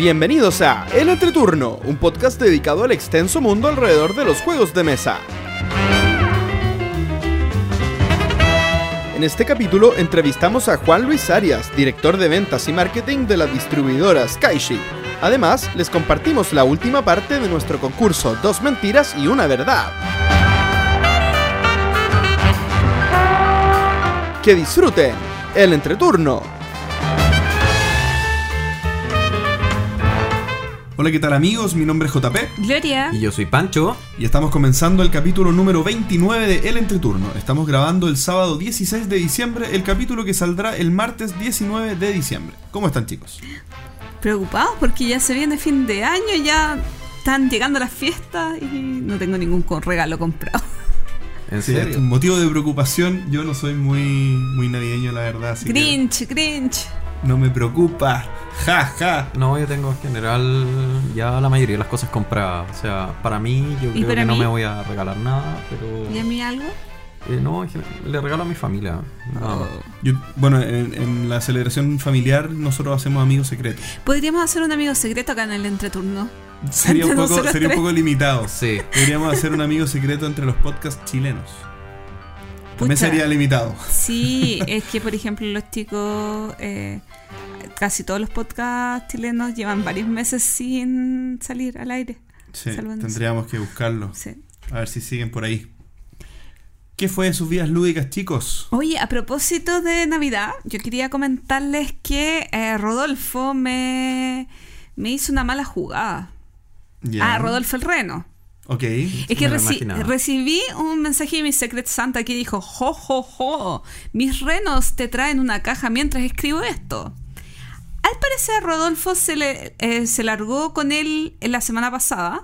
Bienvenidos a El Entreturno, un podcast dedicado al extenso mundo alrededor de los juegos de mesa. En este capítulo entrevistamos a Juan Luis Arias, director de ventas y marketing de la distribuidora Skyshi. Además, les compartimos la última parte de nuestro concurso Dos mentiras y una verdad. Que disfruten el entreturno. Hola, ¿qué tal amigos? Mi nombre es JP Gloria. Y yo soy Pancho. y estamos comenzando el capítulo número 29 de El Entreturno. Estamos grabando el sábado 16 de diciembre, el capítulo que saldrá el martes 19 de diciembre. ¿Cómo están chicos? Preocupados porque ya se viene fin de año, ya están llegando las fiestas y no tengo ningún regalo comprado. ¿En Sí, serio? motivo de preocupación, yo no soy muy, muy navideño la verdad, así que Grinch, Grinch. no me preocupa. Ja, ja. No, yo tengo en general ya la mayoría de las cosas compradas. O sea, para mí yo ¿Y creo que no me voy a regalar nada, pero... ¿Y a mí algo? eh, no, le regalo a mi familia. más. Yo- bueno, en, en la celebración familiar nosotros hacemos amigos secretos. Podríamos hacer un amigo secreto acá en el entreturno. Sería un poco, sería un poco limitado. Sí. Deberíamos hacer un amigo secreto entre los podcasts chilenos. También Pucha. sería limitado. Sí, es que por ejemplo los chicos, eh, casi todos los podcasts chilenos llevan varios meses sin salir al aire. Sí, Salvándose. tendríamos que buscarlo. Sí. A ver si siguen por ahí. ¿Qué fue de sus vidas lúdicas, chicos? Oye, a propósito de Navidad, yo quería comentarles que eh, Rodolfo me, me hizo una mala jugada. Ya. Ah, Rodolfo el Reno. Ok. Es que reci- imaginaba. recibí un mensaje de mi Secret Santa que dijo, jo, jo, jo, mis renos te traen una caja mientras escribo esto. Al parecer Rodolfo se, le, eh, se largó con él en la semana pasada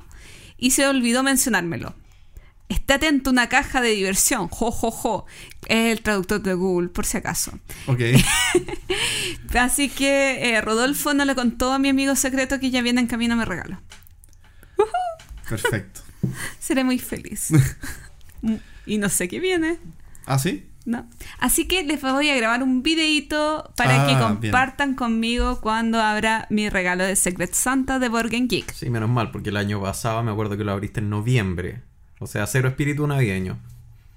y se olvidó mencionármelo. Esté atento, una caja de diversión, jo, jo, jo. Es el traductor de Google, por si acaso. Ok. Así que eh, Rodolfo no le contó a mi amigo secreto que ya viene en camino me regalo. Perfecto. Seré muy feliz. y no sé qué viene. ¿Ah, sí? No. Así que les voy a grabar un videito para Ah, que bien. compartan conmigo cuando abra mi regalo de Secret Santa de Borgen Geek. Sí, menos mal, porque el año pasado me acuerdo que lo abriste en noviembre. O sea, cero espíritu navideño.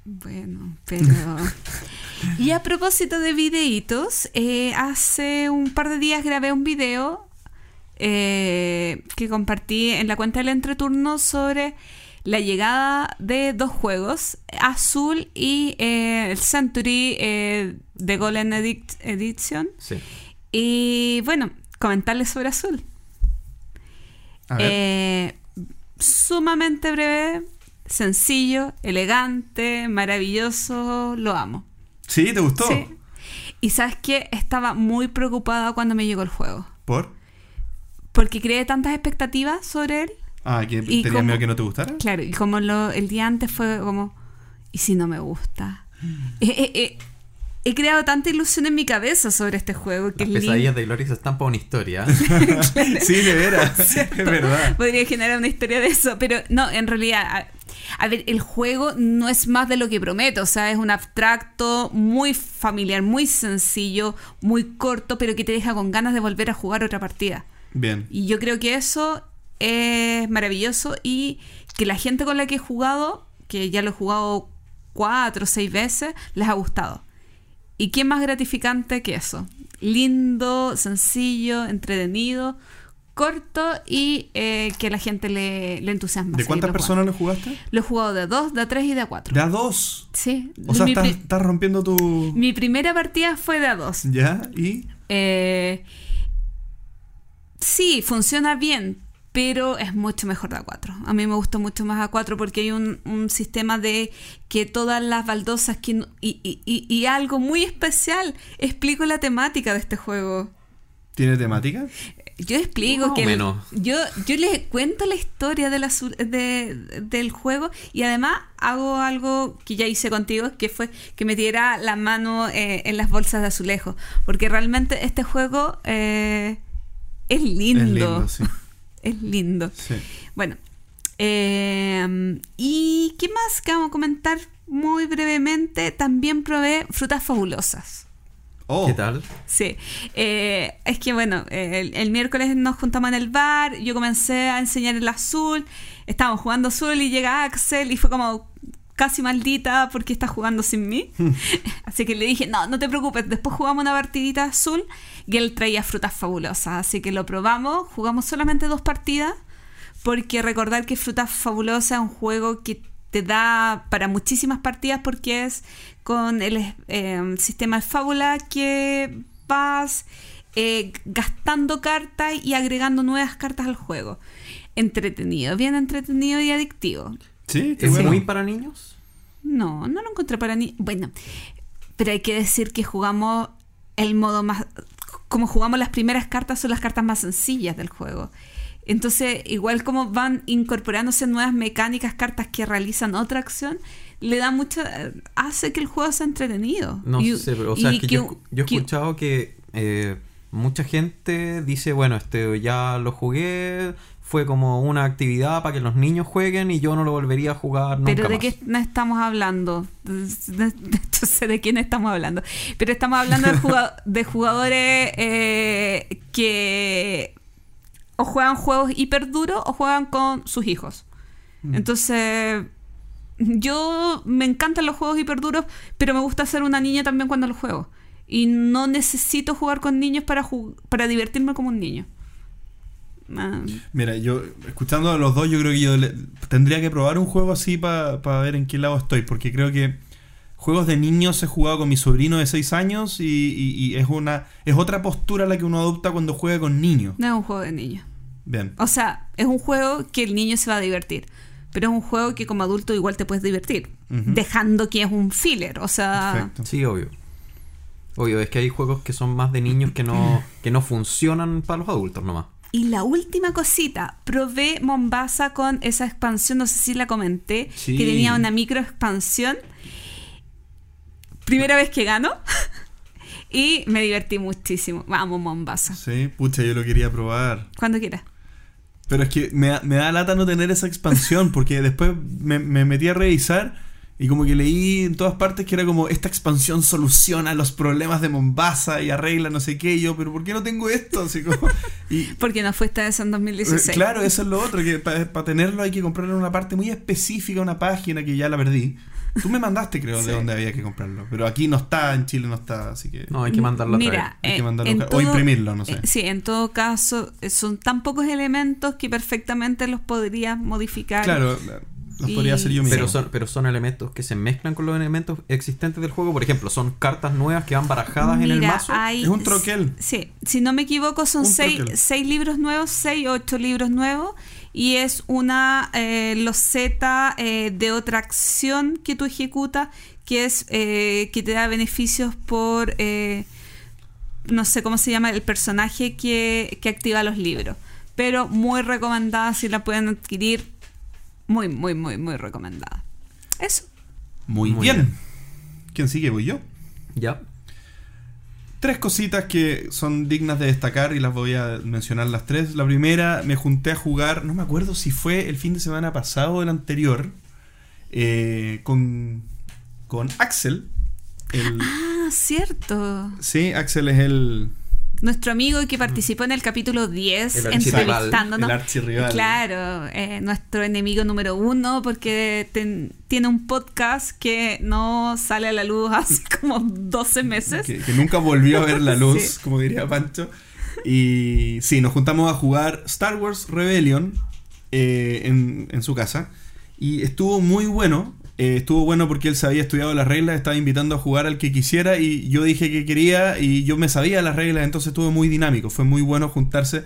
Bueno, pero... y a propósito de videitos, eh, hace un par de días grabé un video eh, que compartí en la cuenta del entreturno sobre la llegada de dos juegos, Azul y eh, el Century eh, de Golden Edition. Sí. Y bueno, comentarles sobre Azul. A ver. Eh, sumamente breve, sencillo, elegante, maravilloso, lo amo. ¿Sí? ¿Te gustó? Sí. Y sabes qué, estaba muy preocupada cuando me llegó el juego. ¿Por? Porque creé tantas expectativas sobre él. Ah, ¿que ¿Y tenías cómo? miedo que no te gustara? Claro, y como lo- el día antes fue como, ¿y si no me gusta? Eh, eh, eh, he creado tanta ilusión en mi cabeza sobre este juego que Las es lindo. pesadillas de Gloria se están para una historia. sí, de veras. es verdad. Podría generar una historia de eso, pero no, en realidad, a, a ver, el juego no es más de lo que prometo, o sea, es un abstracto muy familiar, muy sencillo, muy corto, pero que te deja con ganas de volver a jugar otra partida. Bien. Y yo creo que eso es maravilloso y que la gente con la que he jugado, que ya lo he jugado cuatro o seis veces, les ha gustado. ¿Y qué más gratificante que eso? Lindo, sencillo, entretenido, corto y eh, que a la gente le, le entusiasma. ¿De cuántas personas lo jugaste? Lo he jugado de dos, de tres y de cuatro. De a dos. Sí. O sea, estás, estás rompiendo tu... mi primera partida fue de a dos. ¿Ya? ¿Y? Eh, sí, funciona bien, pero es mucho mejor de A4. A mí me gustó mucho más A4 porque hay un, un sistema de que todas las baldosas que no- y, y- y- y algo muy especial, explico la temática de este juego. ¿Tiene temática? Yo explico Más o que el- menos. yo yo les cuento la historia del, azul- de- del juego y además hago algo que ya hice contigo, que fue que metiera la mano eh, en las bolsas de azulejo, porque realmente este juego eh, es lindo. Es lindo, sí. Es lindo. Sí. Bueno, eh, ¿y qué más que vamos a comentar muy brevemente? También probé frutas fabulosas. Oh, ¿Qué tal? Sí, Eh, es que bueno, el, el miércoles nos juntamos en el bar, yo comencé a enseñar el azul, estábamos jugando azul y llega Axel y fue como casi maldita porque está jugando sin mí. así que le dije, no, no te preocupes, después jugamos una partidita azul y él traía frutas fabulosas, así que lo probamos, jugamos solamente dos partidas porque recordar que Frutas Fabulosas es un juego que te da para muchísimas partidas porque es con el eh, sistema de fábula que vas eh, gastando cartas y agregando nuevas cartas al juego. Entretenido, bien entretenido y adictivo. sí, ¿Es bueno. muy para niños? No, no lo encontré para ni. Bueno, pero hay que decir que jugamos el modo más. Como jugamos las primeras cartas, son las cartas más sencillas del juego. Entonces, igual como van incorporándose nuevas mecánicas, cartas que realizan otra acción, le da mucho. hace que el juego sea entretenido. No Y- sé, pero o sea, es que que yo, he que- escuchado que eh, mucha gente dice, bueno, este ya lo jugué, fue como una actividad para que los niños jueguen y yo no lo volvería a jugar nunca Pero de más. qué estamos hablando. No sé de quién estamos hablando. Pero estamos hablando de, jugado- de jugadores eh, que o juegan juegos hiper duros o juegan con sus hijos. Entonces, yo me encantan los juegos hiper duros, pero me gusta ser una niña también cuando los juego. Y no necesito jugar con niños para divertirme como un niño. Mira, yo, escuchando a los dos, yo creo que yo le- tendría que probar un juego así para ver en qué lado estoy, porque creo que juegos de niños he jugado con mi sobrino de 6 años y, y- y es una es otra postura la que uno adopta cuando juega con niños. no es un juego de niños. Bien. O sea, es un juego que el niño se va a divertir. Pero es un juego que como adulto igual te puedes divertir. Dejando que es un filler. O sea, Perfecto. Sí, obvio. Obvio, es que hay juegos que son más de niños que no, que no funcionan para los adultos nomás. Y la última cosita, probé Mombasa con esa expansión, no sé si la comenté, Sí. que tenía una micro expansión. Primera vez que gano. y me divertí muchísimo. Vamos, Mombasa. Sí, pucha, yo lo quería probar. Cuando quieras. Pero es que me, da- me da lata no tener esa expansión, porque después me, me metí a revisar y como que leí en todas partes que era como esta expansión soluciona los problemas de Mombasa y arregla no sé qué, y yo, pero ¿por qué no tengo esto? Así como, y, Porque no fuiste eso en 2016. Eh, Claro, eso es lo otro, que para tenerlo hay que comprarlo en una parte muy específica, una página que ya la perdí. Tú me mandaste, creo, Sí. de dónde había que comprarlo, pero aquí no está, en Chile no está, así que... No, hay que mandarlo a. Mira, Hay que eh, mandarlo en a- o imprimirlo, no sé. eh, sí, en todo caso, eh, son tan pocos elementos que perfectamente los podrías modificar. Claro, los Y- podría hacer yo mismo. Pero son, pero son elementos que se mezclan con los elementos existentes del juego. Por ejemplo, son cartas nuevas que van barajadas en el mazo. hay- Es un troquel. Sí, si no me equivoco, son seis, seis libros nuevos, seis, ocho libros nuevos. Y es una eh, loseta eh, de otra acción que tú ejecutas, que es eh, que te da beneficios por, eh, no sé cómo se llama, el personaje que, que activa los libros. Pero muy recomendada si la pueden adquirir. Muy, muy, muy, muy recomendada. Eso. Muy, Muy bien. bien. ¿Quién sigue? Voy yo. Ya. Tres cositas que son dignas de destacar y las voy a mencionar las tres. La primera, me junté a jugar, no me acuerdo si fue el fin de semana pasado o el anterior, eh, con, con Axel. El, Ah, cierto. sí, Axel es el, Nuestro amigo que participó en el capítulo 10 El archirrival, entrevistándonos. el. Claro, eh, nuestro enemigo número uno porque ten- tiene un podcast que no sale a la luz hace como 12 meses. que, que nunca volvió a ver la luz, Sí. como diría Pancho. Y sí, nos juntamos a jugar Star Wars Rebellion eh, en, en su casa. Y estuvo muy bueno. Eh, estuvo bueno porque él se había estudiado las reglas, estaba invitando a jugar al que quisiera y yo dije que quería y yo me sabía las reglas, entonces estuvo muy dinámico, fue muy bueno juntarse.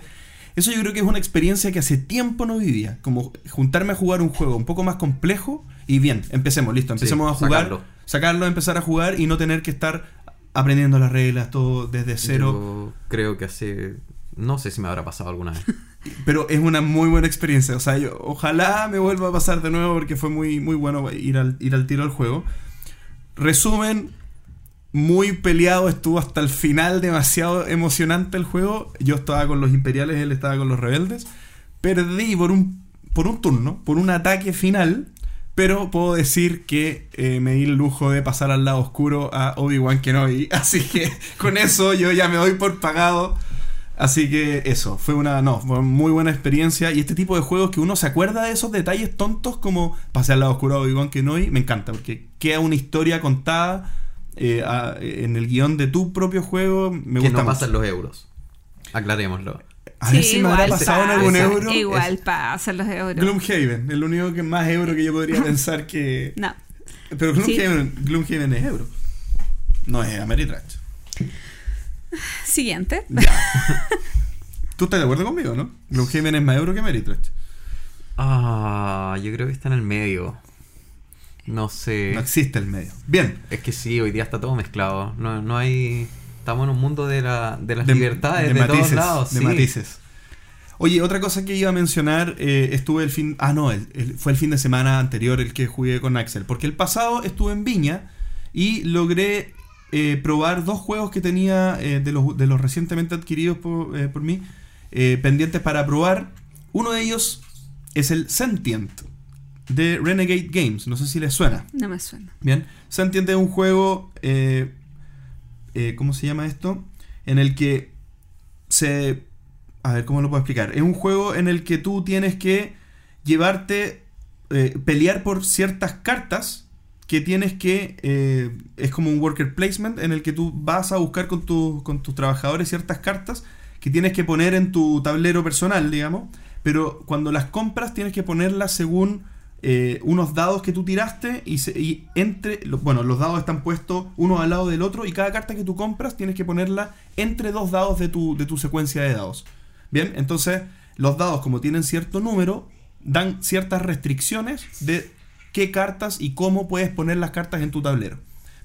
Eso yo creo que es una experiencia que hace tiempo no vivía, como juntarme a jugar un juego un poco más complejo y bien, empecemos, listo, empecemos a jugar, sacarlo. sacarlo, empezar a jugar y no tener que estar aprendiendo las reglas todo desde cero. Yo creo que hace. No sé si me habrá pasado alguna vez. Pero es una muy buena experiencia. O sea, yo, ojalá me vuelva a pasar de nuevo porque fue muy, muy bueno ir al, ir al tiro al juego. Resumen, muy peleado, estuvo hasta el final, demasiado emocionante el juego. Yo estaba con los imperiales, él estaba con los rebeldes. Perdí por un, por un turno, por un ataque final. Pero puedo decir que eh, me di el lujo de pasar al lado oscuro a Obi-Wan Kenobi. Así que con eso yo ya me doy por pagado. Así que eso, fue una no, fue muy buena experiencia. Y este tipo de juegos que uno se acuerda de esos detalles tontos como pasé al lado oscuro a Obi-Wan Kenobi, me encanta. Porque queda una historia contada eh, a- en el guion de tu propio juego. Me que gusta no mucho. pasan los euros. Aclarémoslo. A ver Sí, si me habrá igual pasado en algún Esa- euro. Igual pasa los euros. Gloomhaven, el único que más euro que yo podría pensar que. No. Pero Gloomhaven, Gloomhaven es euro. No es Ameritrash. Siguiente. Ya. ¿Tú estás de acuerdo conmigo, no? Gloomhaven es más euro que Ameritrash. Ah, yo creo que está en el medio. No sé. No existe el medio. Bien. Es que sí, hoy día está todo mezclado. No, no hay. Estamos en un mundo de, la, de las De- libertades de, de todos matices, lados. De sí. matices. Oye, otra cosa que iba a mencionar, eh, estuve el fin... Ah, no, el- el- fue el fin de semana anterior el que jugué con Axel. Porque el pasado estuve en Viña y logré eh, probar dos juegos que tenía eh, de, los, de los recientemente adquiridos por, eh, por mí, pendientes para probar. Uno de ellos es el Sentient de Renegade Games. No sé si les suena. No me suena. Bien, Sentient es un juego, ¿cómo se llama esto? En el que se... A ver, ¿cómo lo puedo explicar? Es un juego en el que tú tienes que llevarte, pelear por ciertas cartas que tienes que... eh, es como un worker placement en el que tú vas a buscar con, con tus trabajadores ciertas cartas que tienes que poner en tu tablero personal, digamos. Pero cuando las compras tienes que ponerlas según eh, unos dados que tú tiraste y, y entre... Bueno, los dados están puestos uno al lado del otro y cada carta que tú compras tienes que ponerla entre dos dados de tu, de tu secuencia de dados. Bien, entonces los dados como tienen cierto número dan ciertas restricciones de qué cartas y cómo puedes poner las cartas en tu tablero.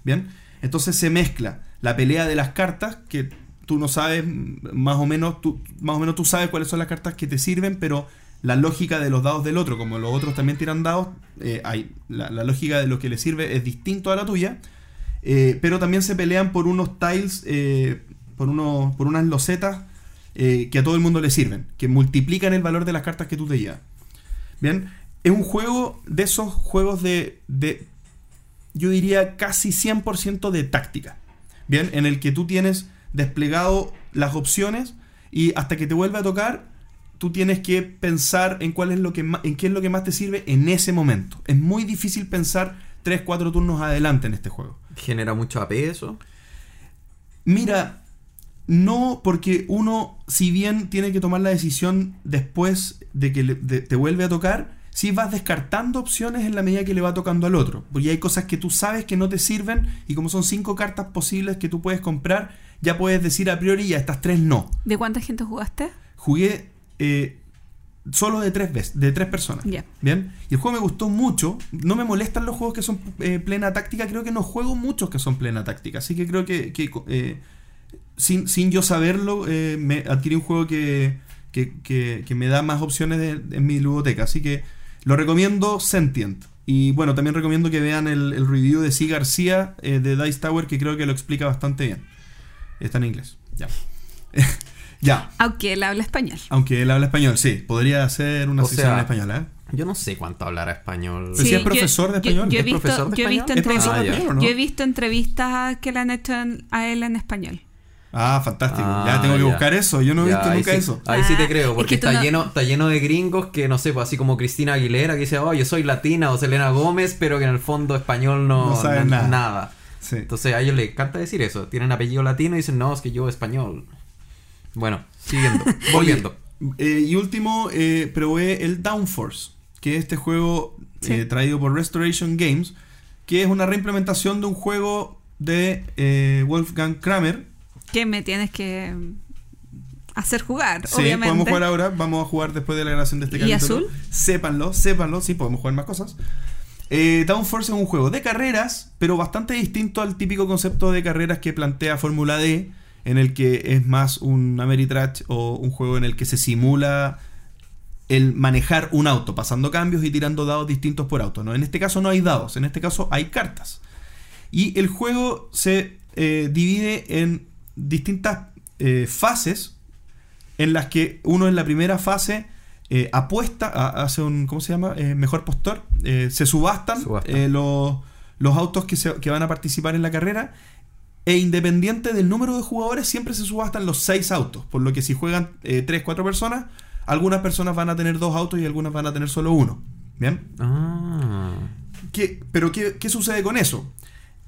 Bien, entonces se mezcla la pelea de las cartas que tú no sabes mm, más o menos tú más o menos tú sabes cuáles son las cartas que te sirven, pero la lógica de los dados del otro, como los otros también tiran dados, eh, hay, la, lógica de lo que le sirve es distinto a la tuya. Eh, pero también se pelean por unos tiles, eh, por, unos, por unas losetas que a todo el mundo le sirven, que multiplican el valor de las cartas que tú te llevas. Bien, es un juego de esos juegos de, de yo diría casi 100% de táctica. Bien, en el que tú tienes desplegado las opciones y hasta que te vuelva a tocar, tú tienes que pensar en cuál es lo que en qué es lo que más te sirve en ese momento. Es muy difícil pensar 3, 4 turnos adelante en este juego. Genera mucho AP eso. Mira, no porque uno, si bien tiene que tomar la decisión después de que le- de- te vuelve a tocar, si vas descartando opciones en la medida que le va tocando al otro. Porque hay cosas que tú sabes que no te sirven y como son cinco cartas posibles que tú puedes comprar, ya puedes decir a priori ya estas tres no. ¿De cuánta gente jugaste? Jugué eh, solo de tres veces, de tres personas. Bien. Y el juego me gustó mucho. No me molestan los juegos que son eh, plena táctica. Creo que no juego muchos que son plena táctica. Así que creo que, que, eh, sin, sin yo saberlo, eh, me adquirí un juego que, que, que- que me da más opciones de- en mi ludoteca. Así que lo recomiendo Sentient. Y bueno, también recomiendo que vean el, el review de C. García eh, de Dice Tower, que creo que lo explica bastante bien. Está en inglés. Ya. ya. Aunque él habla español. Aunque él habla español, sí. Podría hacer una O sea, en español, ¿eh? Yo no sé cuánto hablará español. Pero si es profesor de español. Yo, he ¿Es visto, entrevistas que le han hecho en- a él en español. Ah, fantástico. Ah, ya tengo que ya. buscar eso. Yo no he Ya, visto nunca sí- eso. Ahí sí Ah, te creo, es porque que está, no- lleno, está lleno de gringos que no sé, pues así como Cristina Aguilera que dice, oh, yo soy latina o Selena Gómez, pero que en el fondo español no, No saben na- nada. Sí. Entonces a ellos les encanta decir eso. Tienen apellido latino y dicen, no, es que yo español. Bueno, siguiendo, volviendo. Eh, y último, eh, probé el Downforce, que es este juego Sí. eh, traído por Restoration Games, que es una reimplementación de un juego de eh, Wolfgang Kramer. Que me tienes que hacer jugar, Sí, obviamente. podemos jugar ahora. Vamos a jugar después de la grabación de este ¿Y capítulo. azul? Sépanlo, sépanlo. Sí, podemos jugar más cosas. Eh, Downforce es un juego de carreras, pero bastante distinto al típico concepto de carreras que plantea Fórmula D, en el que es más un Ameritrash o un juego en el que se simula el manejar un auto, pasando cambios y tirando dados distintos por auto. ¿no? En este caso no hay dados, en este caso hay cartas. Y el juego se eh, divide en distintas eh, fases en las que uno en la primera fase eh, apuesta, a- hace un, ¿cómo se llama? Eh, mejor postor. Se subastan Subastan. los, los autos que, se- que van a participar en la carrera. E independiente del número de jugadores, siempre se subastan los seis autos. Por lo que si juegan eh, tres, cuatro personas, algunas personas van a tener dos autos y algunas van a tener solo uno. ¿Bien? Ah. ¿Qué- pero ¿qué, qué sucede con eso?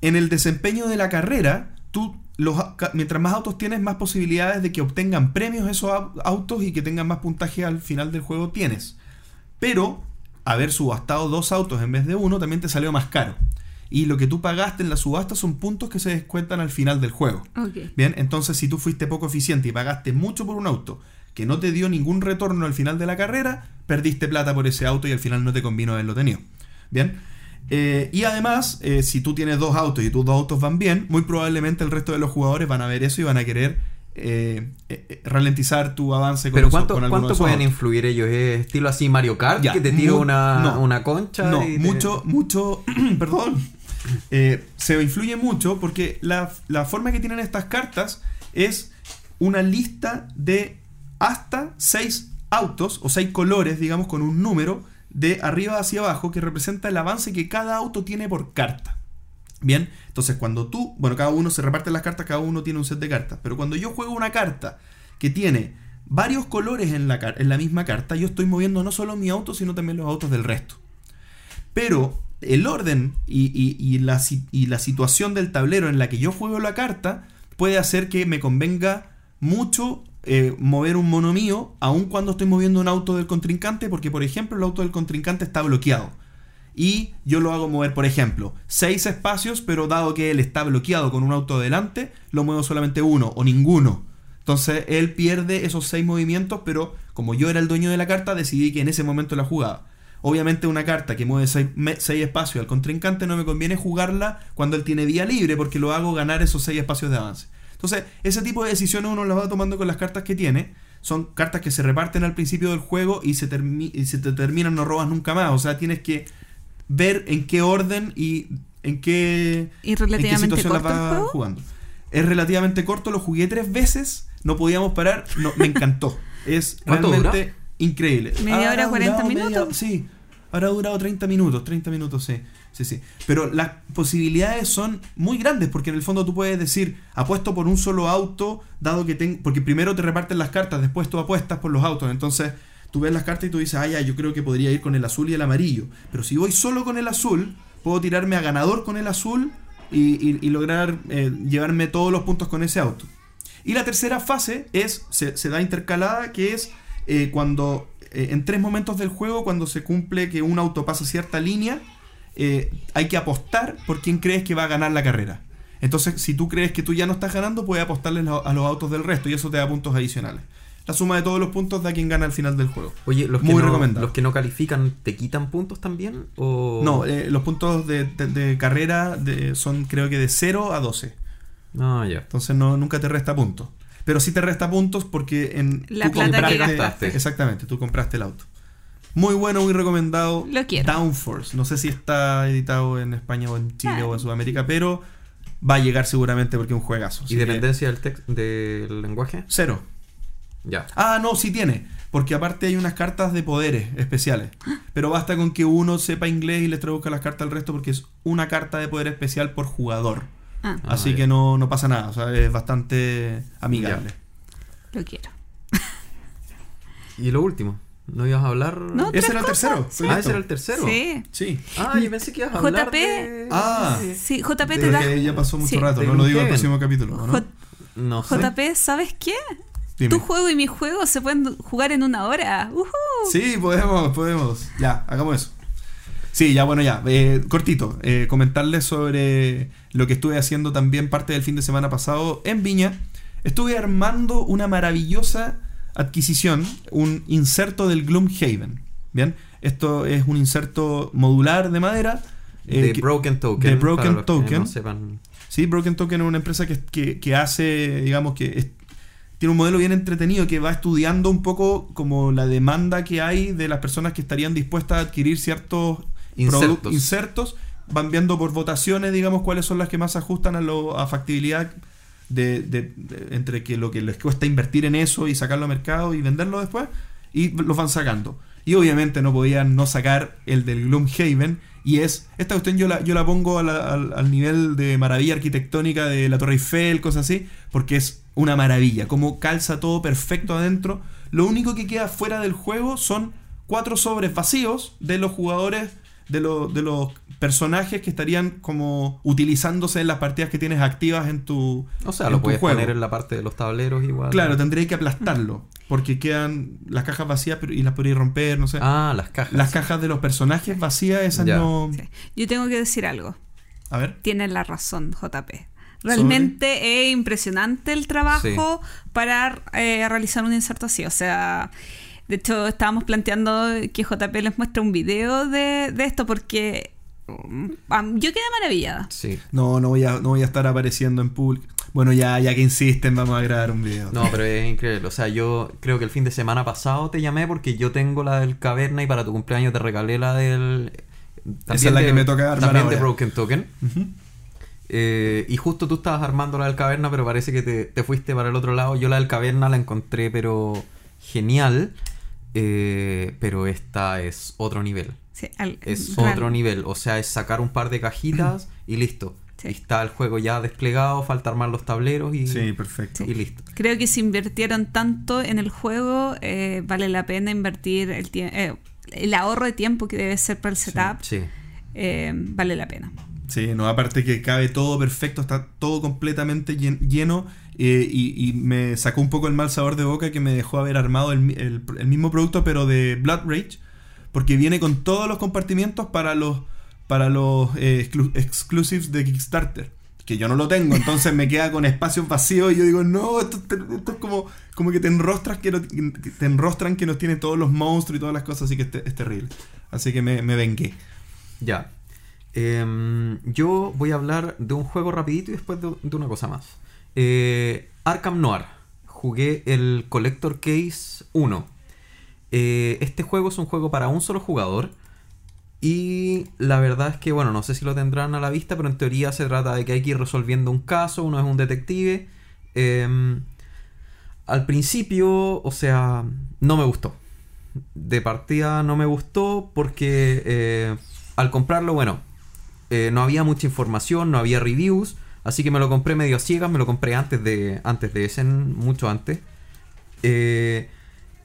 En el desempeño de la carrera, tú los, mientras más autos tienes, más posibilidades de que obtengan premios esos au- autos y que tengan más puntaje al final del juego tienes. Pero haber subastado dos autos en vez de uno también te salió más caro. Y lo que tú pagaste en la subasta son puntos que se descuentan al final del juego. Bien, entonces si tú fuiste poco eficiente y pagaste mucho por un auto que no te dio ningún retorno al final de la carrera, perdiste plata por ese auto y al final no te convino haberlo tenido. Bien. Eh, y además, eh, si tú tienes dos autos y tus dos autos van bien, muy probablemente el resto de los jugadores van a ver eso y van a querer eh, ralentizar tu avance con, Pero eso- ¿cuánto, con ¿cuánto pueden autos. influir ellos? ¿Es estilo así Mario Kart? Ya, que te tiro una, no. una concha. No, y te- mucho, mucho, perdón. Eh, se influye mucho porque la, la forma que tienen estas cartas es una lista de hasta seis autos o seis colores, digamos, con un número de arriba hacia abajo que representa el avance que cada auto tiene por carta. Bien, entonces cuando tú, bueno, cada uno se reparte las cartas, cada uno tiene un set de cartas, pero cuando yo juego una carta que tiene varios colores en la, en la misma carta, yo estoy moviendo no solo mi auto, sino también los autos del resto. Pero el orden y, la, y la situación del tablero en la que yo juego la carta puede hacer que me convenga mucho eh, mover un mono mío, aun cuando estoy moviendo un auto del contrincante, porque por ejemplo el auto del contrincante está bloqueado. Y yo lo hago mover, por ejemplo, seis espacios, pero dado que él está bloqueado con un auto delante, lo muevo solamente uno o ninguno. Entonces él pierde esos seis movimientos, pero como yo era el dueño de la carta, decidí que en ese momento la jugaba. Obviamente una carta que mueve seis, seis espacios al contrincante no me conviene jugarla cuando él tiene vía libre, porque lo hago ganar esos seis espacios de avance. Entonces, ese tipo de decisiones uno las va tomando con las cartas que tiene. Son cartas que se reparten al principio del juego y se, termi- y se te terminan, no robas nunca más. O sea, tienes que ver en qué orden y en qué, ¿Y en qué situación las corto el vas juego? jugando. Es relativamente corto, lo jugué tres veces, no podíamos parar, no, me encantó. Es ¿Cuánto realmente increíble. ¿Media hora, Habrá 40 durado minutos? sí, habrá durado 30 minutos, 30 minutos, sí. Sí, sí. Pero las posibilidades son muy grandes porque en el fondo tú puedes decir, apuesto por un solo auto, dado que tengo. Porque primero te reparten las cartas, después tú apuestas por los autos. Entonces tú ves las cartas y tú dices, ah, ya, yo creo que podría ir con el azul y el amarillo. Pero si voy solo con el azul, puedo tirarme a ganador con el azul y, y- lograr eh, llevarme todos los puntos con ese auto. Y la tercera fase es, se, se da intercalada, que es eh, cuando eh, en tres momentos del juego, cuando se cumple que un auto pasa cierta línea, eh, hay que apostar por quién crees que va a ganar la carrera. Entonces, si tú crees que tú ya no estás ganando, puedes apostarle lo- a los autos del resto y eso te da puntos adicionales. La suma de todos los puntos da quien gana al final del juego. Oye, los que, Muy no, recomendado. los que no califican, ¿te quitan puntos también? O... No, eh, los puntos de, de- de carrera de- son creo que de 0 a 12. No, ya. Entonces no, nunca te resta puntos. Pero sí te resta puntos porque en La plata que gastaste. Exactamente, tú compraste el auto. Muy bueno, muy recomendado. Lo quiero. Downforce. No sé si está editado en España o en Chile Ah. o en Sudamérica, pero va a llegar seguramente porque es un juegazo. ¿Y que dependencia del, tex- del lenguaje? Cero. Ya. Ah, no, sí tiene. Porque aparte hay unas cartas de poderes especiales. Pero basta con que uno sepa inglés y les traduzca las cartas al resto porque es una carta de poder especial por jugador. Ah, Ah, Así que no, no pasa nada. O sea, es bastante amigable. lo quiero. Y lo último, ¿no ibas a hablar? No, Ese ¿Otra era el tercero. Sí. Ah, ese era el tercero. Sí. Sí. Ah, yo pensé que ibas a hablar JP. de- Ah. Sí, JP te Pero da. que ya pasó mucho Sí. rato, De no lo digo en el próximo capítulo. ¿o ¿no? J- No sé. JP, ¿sabes qué? Dime. Tu juego y mi juego se pueden jugar en una hora. ¡Uhú! Sí, podemos, podemos. Ya, hagamos eso. Sí, ya, bueno, ya. Eh, cortito, eh, comentarles sobre lo que estuve haciendo también parte del fin de semana pasado en Viña. Estuve armando una maravillosa adquisición, un inserto del Gloomhaven. Bien, esto es un inserto modular de madera. eh, De que- Broken Token. de Broken para Token. no sepan. Sí, Broken Token es una empresa que, que- que hace, digamos que es- tiene un modelo bien entretenido que va estudiando un poco como la demanda que hay de las personas que estarían dispuestas a adquirir ciertos Insertos. insertos. Van viendo por votaciones, digamos, cuáles son las que más se ajustan a, lo, a factibilidad de, de- de- entre que lo que les cuesta invertir en eso y sacarlo al mercado y venderlo después. y los van sacando. Y obviamente no podían no sacar el del Gloomhaven. Y es, esta cuestión yo la, yo la pongo al, al nivel de maravilla arquitectónica de la Torre Eiffel, cosas así, porque es una maravilla. Como calza todo perfecto adentro. Lo único que queda fuera del juego son cuatro sobres vacíos de los jugadores, de, los- de los personajes que estarían como utilizándose en las partidas que tienes activas en tu, O sea, en lo puedes juego. poner en la parte de los tableros igual. Claro, tendría que aplastarlo. Porque quedan las cajas vacías pero- y las podrías romper, no sé. Ah, las cajas. Las cajas de los personajes vacías, esas Ya. no. Sí. Yo tengo que decir algo. A ver. Tienes la razón, JP. Realmente es impresionante el trabajo para eh, realizar un inserto así. O sea, de hecho, estábamos planteando que JP les muestre un video de, de esto porque mm, yo quedé maravillada. Sí. No, no voy a, no voy a estar apareciendo en público. Bueno, ya, ya que insisten, vamos a grabar un video. No, pero es increíble. O sea, yo creo que el fin de semana pasado te llamé porque yo tengo la del caverna y para tu cumpleaños te regalé la del. Esa es la de- que me toca armar También de. Broken Token. Eh, y justo tú estabas armando la del caverna, pero parece que te, te fuiste para el otro lado. Yo la del caverna la encontré, pero genial. Eh, pero esta es otro nivel. Sí, al- Es real. otro nivel. O sea, es sacar un par de cajitas y listo. Sí. Y está el juego ya desplegado, falta armar los tableros y, Sí, perfecto. y listo. Creo que si invirtieron tanto en el juego, eh, vale la pena invertir el, eh, el ahorro de tiempo que debe ser para el setup. Sí. eh, vale la pena. Sí, no, aparte que cabe todo perfecto, está todo completamente llen- lleno eh, y, me sacó un poco el mal sabor de boca que me dejó haber armado el, el- mismo producto pero de Blood Rage, porque viene con todos los compartimientos para los, para los eh, exclu- exclusives de Kickstarter. Que yo no lo tengo, entonces me queda con espacios vacíos y yo digo, no, esto, esto es como, como que te enrostras que, no- te enrostran que nos tiene todos los monstruos y todas las cosas, así que es, te- es terrible. Así que me, me vengué. Ya. Em, yo voy a hablar de un juego rapidito y después de, de una cosa más. Eh, Arkham Noir. Jugué el Collector Case 1. Eh, este juego es un juego para un solo jugador. Y la verdad es que, bueno, no sé si lo tendrán a la vista, pero en teoría se trata de que hay que ir resolviendo un caso, uno es un detective. Em, al principio, o sea, no me gustó. De partida no me gustó porque eh, al comprarlo, bueno, no había mucha información, no había reviews, así que me lo compré medio a ciegas, me lo compré antes de, antes de ese, mucho antes. Eh,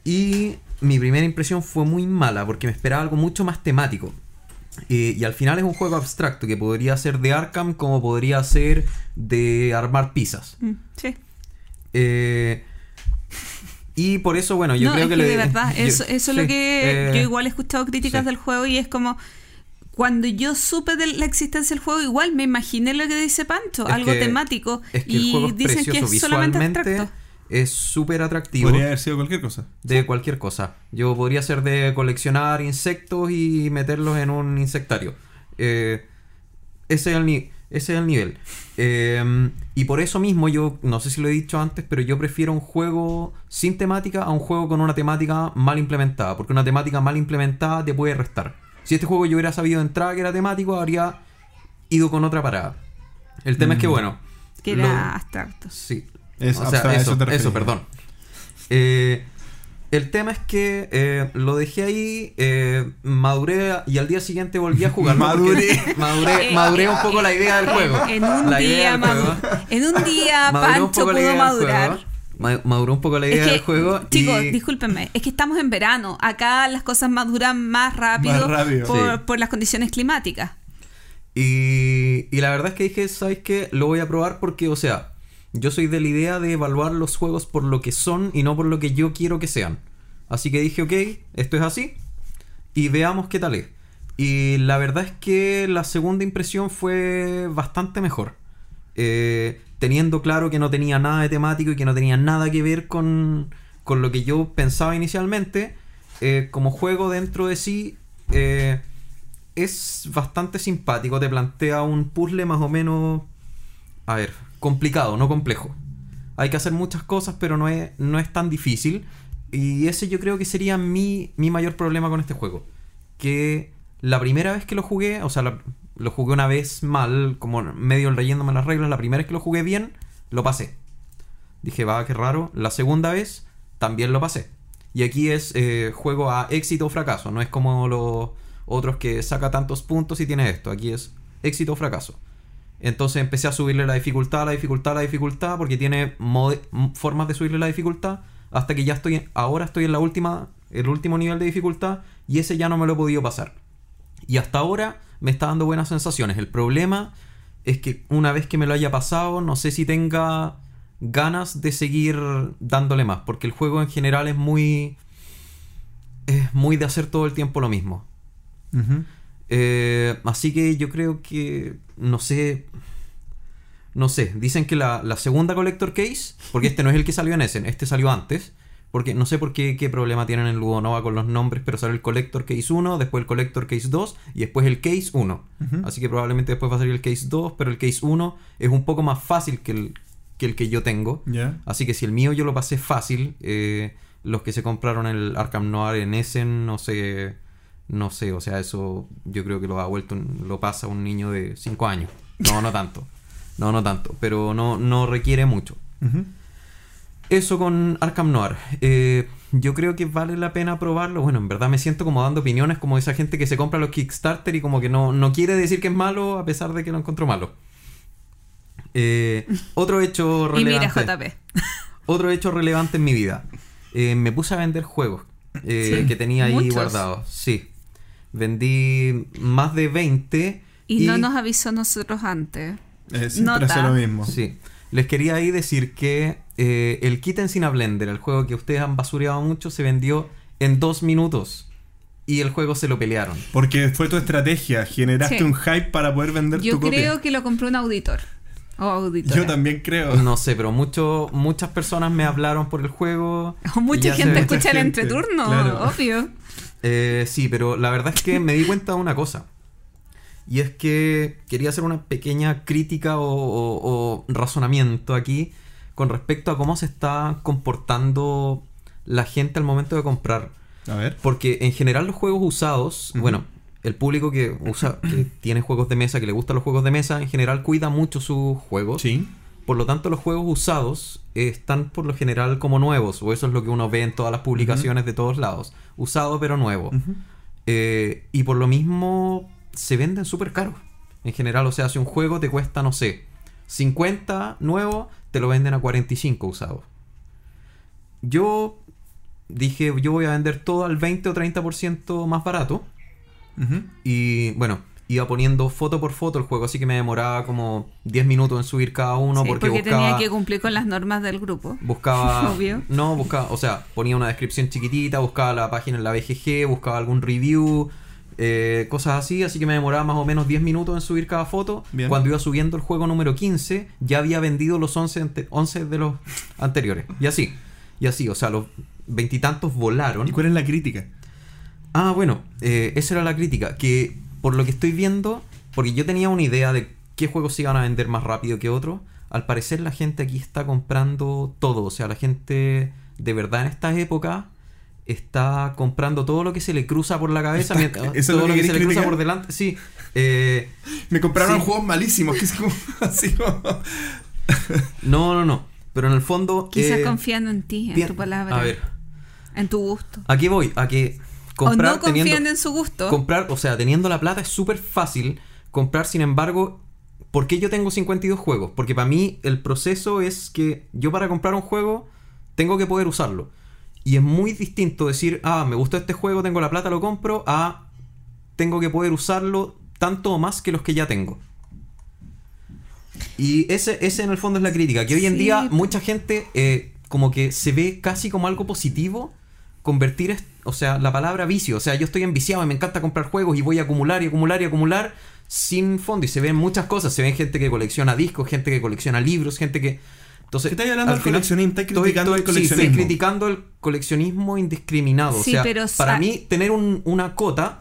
y mi primera impresión fue muy mala porque me esperaba algo mucho más temático. Eh, y al final es un juego abstracto que podría ser de Arkham como podría ser de armar pizzas. Mm, sí. Eh, y por eso, bueno, yo no, creo es que, que, le- de verdad, yo- eso, eso es lo que eh, yo igual he escuchado críticas sí. del juego y es como cuando yo supe de la existencia del juego, igual me imaginé lo que dice Pancho, Es algo que- temático Es que y el juego es dicen precioso que es solamente abstracto. Es súper atractivo. Podría haber sido cualquier cosa. De cualquier cosa. Yo podría ser de coleccionar insectos y meterlos en un insectario. Eh, ese, es el ni- ese es el nivel. Eh, y por eso mismo yo, no sé si lo he dicho antes, pero yo prefiero un juego sin temática a un juego con una temática mal implementada. Porque una temática mal implementada te puede restar. Si este juego yo hubiera sabido de entrada que era temático, habría ido con otra parada. El tema es que, Mm. bueno. Que lo- era abstracto. Sí. Es o sea, abstra- eso, eso perdón. Eh, el tema es que eh, lo dejé ahí, eh, maduré y al día siguiente volví a jugar. Maduré. maduré, maduré un poco la idea del juego. En un La día, del juego. en un día Pancho pudo madurar. Maduró un poco la idea Es que, del juego. chicos, y- discúlpenme, es que estamos en verano. Acá las cosas maduran más rápido, Más rápido. Por, Sí. por las condiciones climáticas. Y, y la verdad es que dije, ¿sabes qué? Lo voy a probar porque, o sea, yo soy de la idea de evaluar los juegos por lo que son y no por lo que yo quiero que sean. Así que dije, ok, esto es así y veamos qué tal es. Y la verdad es que la segunda impresión fue bastante mejor. Eh, teniendo claro que no tenía nada de temático y que no tenía nada que ver con, con lo que yo pensaba inicialmente, eh, como juego dentro de sí, eh, es bastante simpático. Te plantea un puzzle más o menos, a ver, complicado, no complejo. Hay que hacer muchas cosas, pero no es, no es tan difícil. Y ese yo creo que sería mi, mi mayor problema con este juego. Que la primera vez que lo jugué, o sea, la- lo jugué una vez mal, como medio leyéndome las reglas. La primera vez que lo jugué bien, lo pasé. Dije, va, qué raro. La segunda vez, también lo pasé. Y aquí es eh, juego a éxito o fracaso. No es como los otros que saca tantos puntos y tiene esto. Aquí es éxito o fracaso. Entonces empecé a subirle la dificultad, la dificultad, la dificultad, porque tiene formas de subirle la dificultad. Hasta que ya estoy, ahora estoy en la última, el último nivel de dificultad y ese ya no me lo he podido pasar. Y hasta ahora me está dando buenas sensaciones. El problema es que una vez que me lo haya pasado, no sé si tenga ganas de seguir dándole más, porque el juego en general es muy es muy de hacer todo el tiempo lo mismo. Eh, así que yo creo que no sé no sé, dicen que la, la segunda Collector Case, porque este no es el que salió en Essen, este salió antes, porque no sé por qué, qué problema tienen en Ludonova con los nombres, pero sale el Collector Case 1, después el Collector Case 2 y después el Case 1. Ujú. Así que probablemente después va a salir el Case 2, pero el Case 1 es un poco más fácil que el que, el que yo tengo. Así que si el mío yo lo pasé fácil, eh, los que se compraron el Arkham Noir en Essen, no sé, no sé, o sea, eso yo creo que lo ha vuelto, un- lo pasa un niño de 5 años. No, no tanto. No, no tanto, pero no, no requiere mucho. Eso con Arkham Noir. Eh, yo creo que vale la pena probarlo. Bueno, en verdad me siento como dando opiniones como esa gente que se compra los Kickstarter y como que no, no quiere decir que es malo a pesar de que lo encontró malo. Eh, otro hecho Y mira, relevante. JP. Otro hecho relevante en mi vida. Eh, me puse a vender juegos eh, Sí. que tenía ahí Muchos. guardados. Sí. Vendí más de 20. Y, no nos avisó nosotros antes. Eh, siempre Nota. hace lo mismo. Sí. Les quería ahí decir que eh, el Kit Encina Blender, el juego que ustedes han basureado mucho, se vendió en dos minutos. Y el juego se lo pelearon. Porque fue tu estrategia, generaste Sí. un hype para poder vender Yo tu copia. creo que lo compró un auditor. O auditora. Yo también creo. No sé, pero mucho, muchas personas me hablaron por el juego. O mucha gente escucha el entreturno, claro. obvio. Eh, sí, pero la verdad es que me di cuenta de una cosa. Y es que quería hacer una pequeña crítica o, o- o razonamiento aquí con respecto a cómo se está comportando la gente al momento de comprar. A ver. Porque en general los juegos usados, bueno, el público que usa, que tiene juegos de mesa, que le gustan los juegos de mesa, en general cuida mucho sus juegos. Sí. Por lo tanto, los juegos usados eh, están por lo general como nuevos, o eso es lo que uno ve en todas las publicaciones de todos lados. Usado pero nuevo. Eh, y por lo mismo se venden súper caros. En general, o sea, si un juego te cuesta, no sé, 50 nuevo, te lo venden a 45 usado. Yo dije, yo voy a vender todo al 20 o 30% más barato. Y bueno, iba poniendo foto por foto el juego, así que me demoraba como 10 minutos en subir cada uno Sí, porque, porque buscaba... tenía que cumplir con las normas del grupo. Buscaba. Obvio. No, buscaba. O sea, ponía una descripción chiquitita, buscaba la página en la BGG, buscaba algún review, eh, cosas así. Así que me demoraba más o menos 10 minutos en subir cada foto. Bien. Cuando iba subiendo el juego número 15, ya había vendido los 11, ante- 11 de los anteriores. Y así. Y así, o sea, los veintitantos volaron. ¿Y cuál es la crítica? Ah, bueno, eh, esa era la crítica. Que por lo que estoy viendo, porque yo tenía una idea de qué juegos se iban a vender más rápido que otros, al parecer la gente aquí está comprando todo. O sea, la gente de verdad en esta época está comprando todo lo que se le cruza por la cabeza, Está- mientras- ¿eso es todo lo lo que que se le cruza por delante. Sí. eh, Me compraron Sí. juegos malísimos, que es como así como... no, no, no. Pero en el fondo... Quizás eh, confiando en ti, en bien, tu palabra, A ver, en tu gusto. aquí voy, a que comprar o no confiando teniendo- en su gusto. Comprar, o sea, teniendo la plata es súper fácil. Comprar, sin embargo, ¿por qué yo tengo 52 juegos? Porque para mí el proceso es que yo para comprar un juego tengo que poder usarlo. Y es muy distinto decir, ah, me gustó este juego, tengo la plata, lo compro, a tengo que poder usarlo tanto o más que los que ya tengo. Y ese, ese en el fondo es la crítica, que hoy en Sí. día mucha gente eh, como que se ve casi como algo positivo convertir, o sea, la palabra vicio, o sea, yo estoy enviciado y me encanta comprar juegos y voy a acumular y acumular y acumular sin fondo y se ven muchas cosas, se ven gente que colecciona discos, gente que colecciona libros, gente que... Entonces, ¿Qué estás hablando al del final- coleccionismo? Estás Estoy- criticando el estoy- sí, coleccionismo. estoy criticando el coleccionismo indiscriminado. Sí, o sea, pero para mí tener un- una cota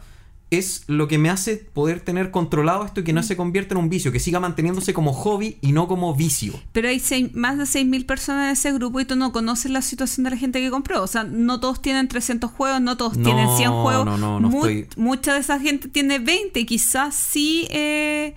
es lo que me hace poder tener controlado esto y que no se convierta en un vicio, que siga manteniéndose como hobby y no como vicio. Pero hay seis- más de 6.000 personas en ese grupo y tú no conoces la situación de la gente que compró. O sea, no todos tienen 300 juegos, no todos No, tienen 100 juegos. no, no, no Mu- estoy- Mucha de esa gente tiene 20 y quizás sí eh,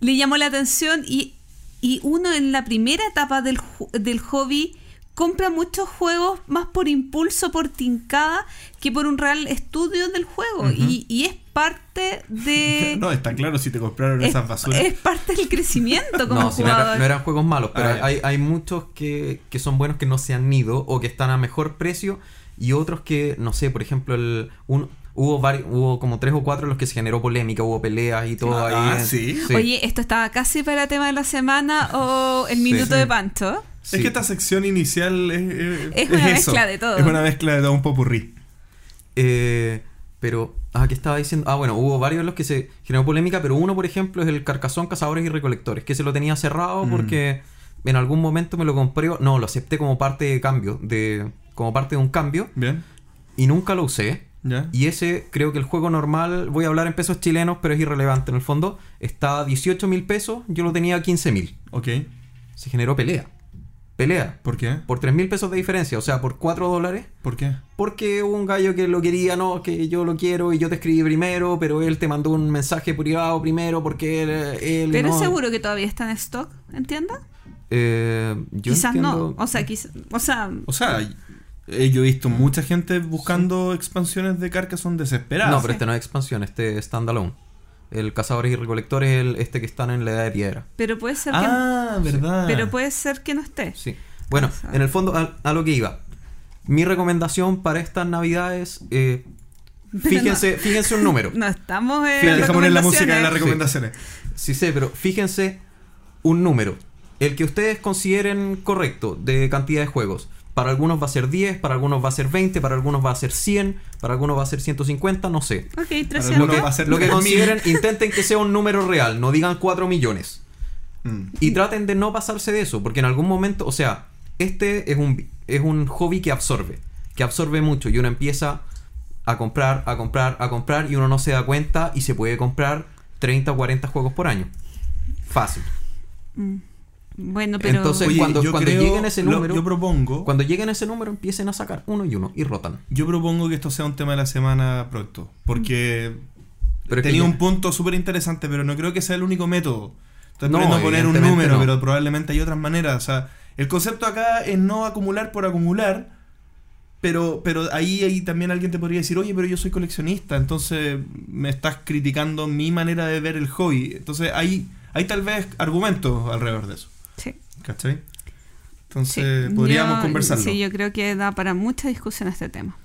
le llamó la atención y, y uno en la primera etapa del, ju- del hobby compra muchos juegos más por impulso, por tincada, que por un real estudio del juego. y, y es parte de... No, está claro si te compraron es, esas basuras. es parte del crecimiento como No, si no, era- no eran juegos malos, pero Ah, hay, hay muchos que, que son buenos que no se han ido o que están a mejor precio y otros que, no sé, por ejemplo, el un- hubo varios, hubo como tres o cuatro en los que se generó polémica, hubo peleas y todo Ah, ahí. ¿sí? Oye, esto estaba casi para tema de la semana o el Sí. minuto Sí. de Pancho. Es que esta sección inicial es, es- Es una mezcla de todo. Es una mezcla de todo un popurrí. Eh, pero, ah, ¿qué estaba diciendo? Ah, bueno, hubo varios en los que se generó polémica, pero uno, por ejemplo, es el Carcazón Cazadores y Recolectores, que se lo tenía cerrado Mm. porque en algún momento me lo compré, no, lo acepté como parte de cambio, de como parte de un cambio Bien, y nunca lo usé. Y ese, creo que el juego normal, voy a hablar en pesos chilenos, pero es irrelevante en el fondo, está a 18 mil pesos, yo lo tenía a 15 mil. Ok. Se generó pelea. Pelea. ¿Por qué? Por 3 mil pesos de diferencia, o sea, por 4 dólares. ¿Por qué? Porque hubo un gallo que lo quería, no, que yo lo quiero y yo te escribí primero, pero él te mandó un mensaje privado primero porque él... él Pero no. seguro que todavía está en stock, ¿entiendes? Eh, yo Quizás entiendo- no. O sea, quizás, o sea, O sea, eh, yo he visto mucha gente buscando expansiones de Carcassonne desesperadas. No, pero este no es expansión, este es standalone. El Cazadores y Recolectores es el, este que están en la edad de piedra. pero puede ser que Ah, verdad. pero puede ser que no esté. Sí. Bueno, O sea. en el fondo, a, a lo que iba. Mi recomendación para estas navidades, eh, fíjense, fíjense un número. No estamos en Fíjate, deja poner la música de las recomendaciones. recomendaciones. Sí sé, pero fíjense un número. El que ustedes consideren correcto de cantidad de juegos. Para algunos va a ser 10, para algunos va a ser 20, para algunos va a ser 100, para algunos va a ser 150, no sé. Ok, Para 300. algunos va a ser Lo que 3000. consideren, intenten que sea un número real, no digan 4 millones. Mm. Y traten de no pasarse de eso, porque en algún momento, o sea, este es un, es un hobby que absorbe, que absorbe mucho y uno empieza a comprar, a comprar, a comprar y uno no se da cuenta y se puede comprar 30 o 40 juegos por año. Fácil. Bueno, pero Entonces, Oye, cuando- yo cuando creo- lleguen a ese lo- número- yo propongo, Cuando lleguen a ese número empiecen a sacar uno y uno y rotan. yo propongo que esto sea un tema de la semana pronto, porque Pero tenía un punto súper interesante, pero no creo que sea el único método. Estoy No, poner un número, no. pero probablemente hay otras maneras. O sea, el concepto acá es no acumular por acumular, pero, pero ahí, ahí también alguien te podría decir, oye, pero yo soy coleccionista, entonces me estás criticando mi manera de ver el hobby. Entonces hay, hay tal vez argumentos alrededor de eso. Sí. ¿Cachai? sí. Entonces podríamos Yo- conversarlo. Sí, yo creo que da para mucha discusión este tema.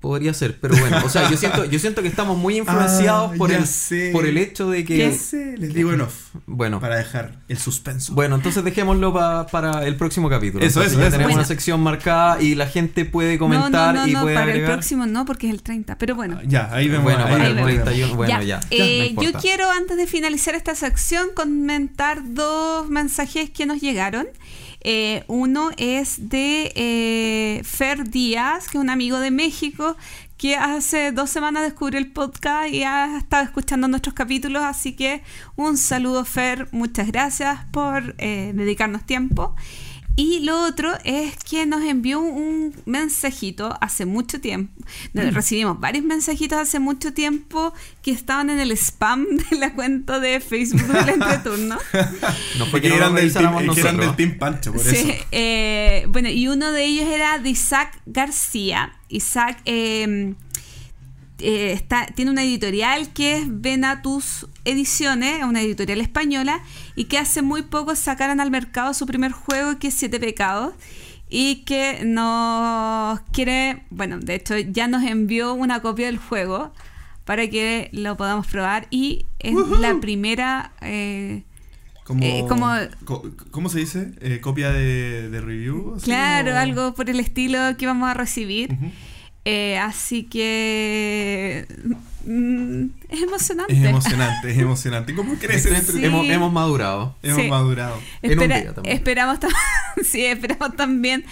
Podría ser, pero bueno, o sea, yo siento, yo siento que estamos muy influenciados Ah, por, ya el, sé. por el hecho de que... ¿Qué? Ese les digo en off, Bueno, para dejar el suspenso. Bueno, entonces dejémoslo pa- para el próximo capítulo. Eso, Entonces eso, ya eso. tenemos Bueno. una sección marcada y la gente puede comentar no, no, no, y no, puede para el próximo no, porque es el 30. Pero bueno. Ya, ahí vemos. Bueno, ahí para ahí el vemos. vemos. 31, bueno, ya. Ya, eh, yo quiero antes de finalizar esta sección comentar dos mensajes que nos llegaron. Eh, uno es de eh, Fer Díaz, que es un amigo de México, que hace dos semanas descubrió el podcast y ha estado escuchando nuestros capítulos, así que un saludo Fer, muchas gracias por eh, dedicarnos tiempo. Y lo otro es que nos envió un mensajito hace mucho tiempo. Mm. Recibimos varios mensajitos hace mucho tiempo que estaban en el spam de la cuenta de Facebook del entreturno. No fue Que que no eran, del team, revisáramos que eran nosotros. del Team Pancho, por Sí, eso. eh, bueno, y uno de ellos era de Isaac García. Isaac eh, eh, está, tiene una editorial que es Venatus Ediciones, una editorial española, y que hace muy poco sacaron al mercado su primer juego, que es Siete Pecados, y que nos quiere, bueno, de hecho ya nos envió una copia del juego para que lo podamos probar, y es la primera... eh, Como, eh, como- co- ¿Cómo se dice? Eh, ¿Copia de, de review? Claro, como- algo por el estilo que vamos a recibir. Eh, así que mm, es emocionante. Es emocionante, es emocionante. ¿Cómo crees en este Sí. Hemos, hemos madurado. Hemos Sí. madurado. En un Espera- día también. esperamos, tam- sí, esperamos también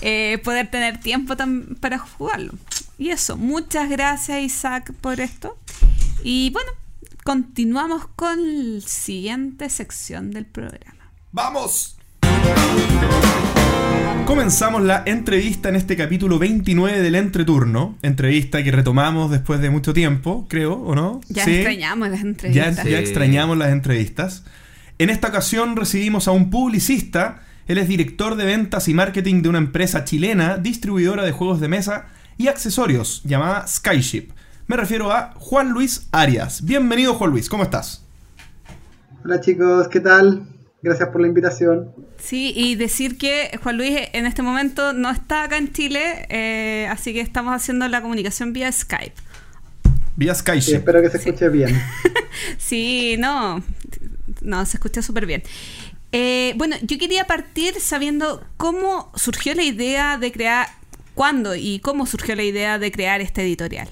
eh, poder tener tiempo tam- para jugarlo. Y eso, muchas gracias Isaac por esto. Y bueno, continuamos con la siguiente sección del programa. ¡Vamos! Comenzamos la entrevista en este capítulo 29 del Entreturno. Entrevista que retomamos después de mucho tiempo, creo, ¿o no? Ya Sí. extrañamos las Ya, entrevistas. Sí. ya extrañamos las entrevistas. En esta ocasión recibimos a un publicista Él es director de ventas y marketing de una empresa chilena distribuidora de juegos de mesa y accesorios llamada Skyship. Me refiero a Juan Luis Arias. Bienvenido Juan Luis, ¿cómo estás? Hola chicos, ¿qué tal? Gracias por la invitación. Sí, y decir que Juan Luis en este momento no está acá en Chile, eh, así que estamos haciendo la comunicación vía Skype. Vía Sí, Skyship. espero que se escuche bien. Sí, no, no, se escucha súper bien. Eh, bueno, yo quería partir sabiendo cómo surgió la idea de crear, cuándo y cómo surgió la idea de crear esta editorial.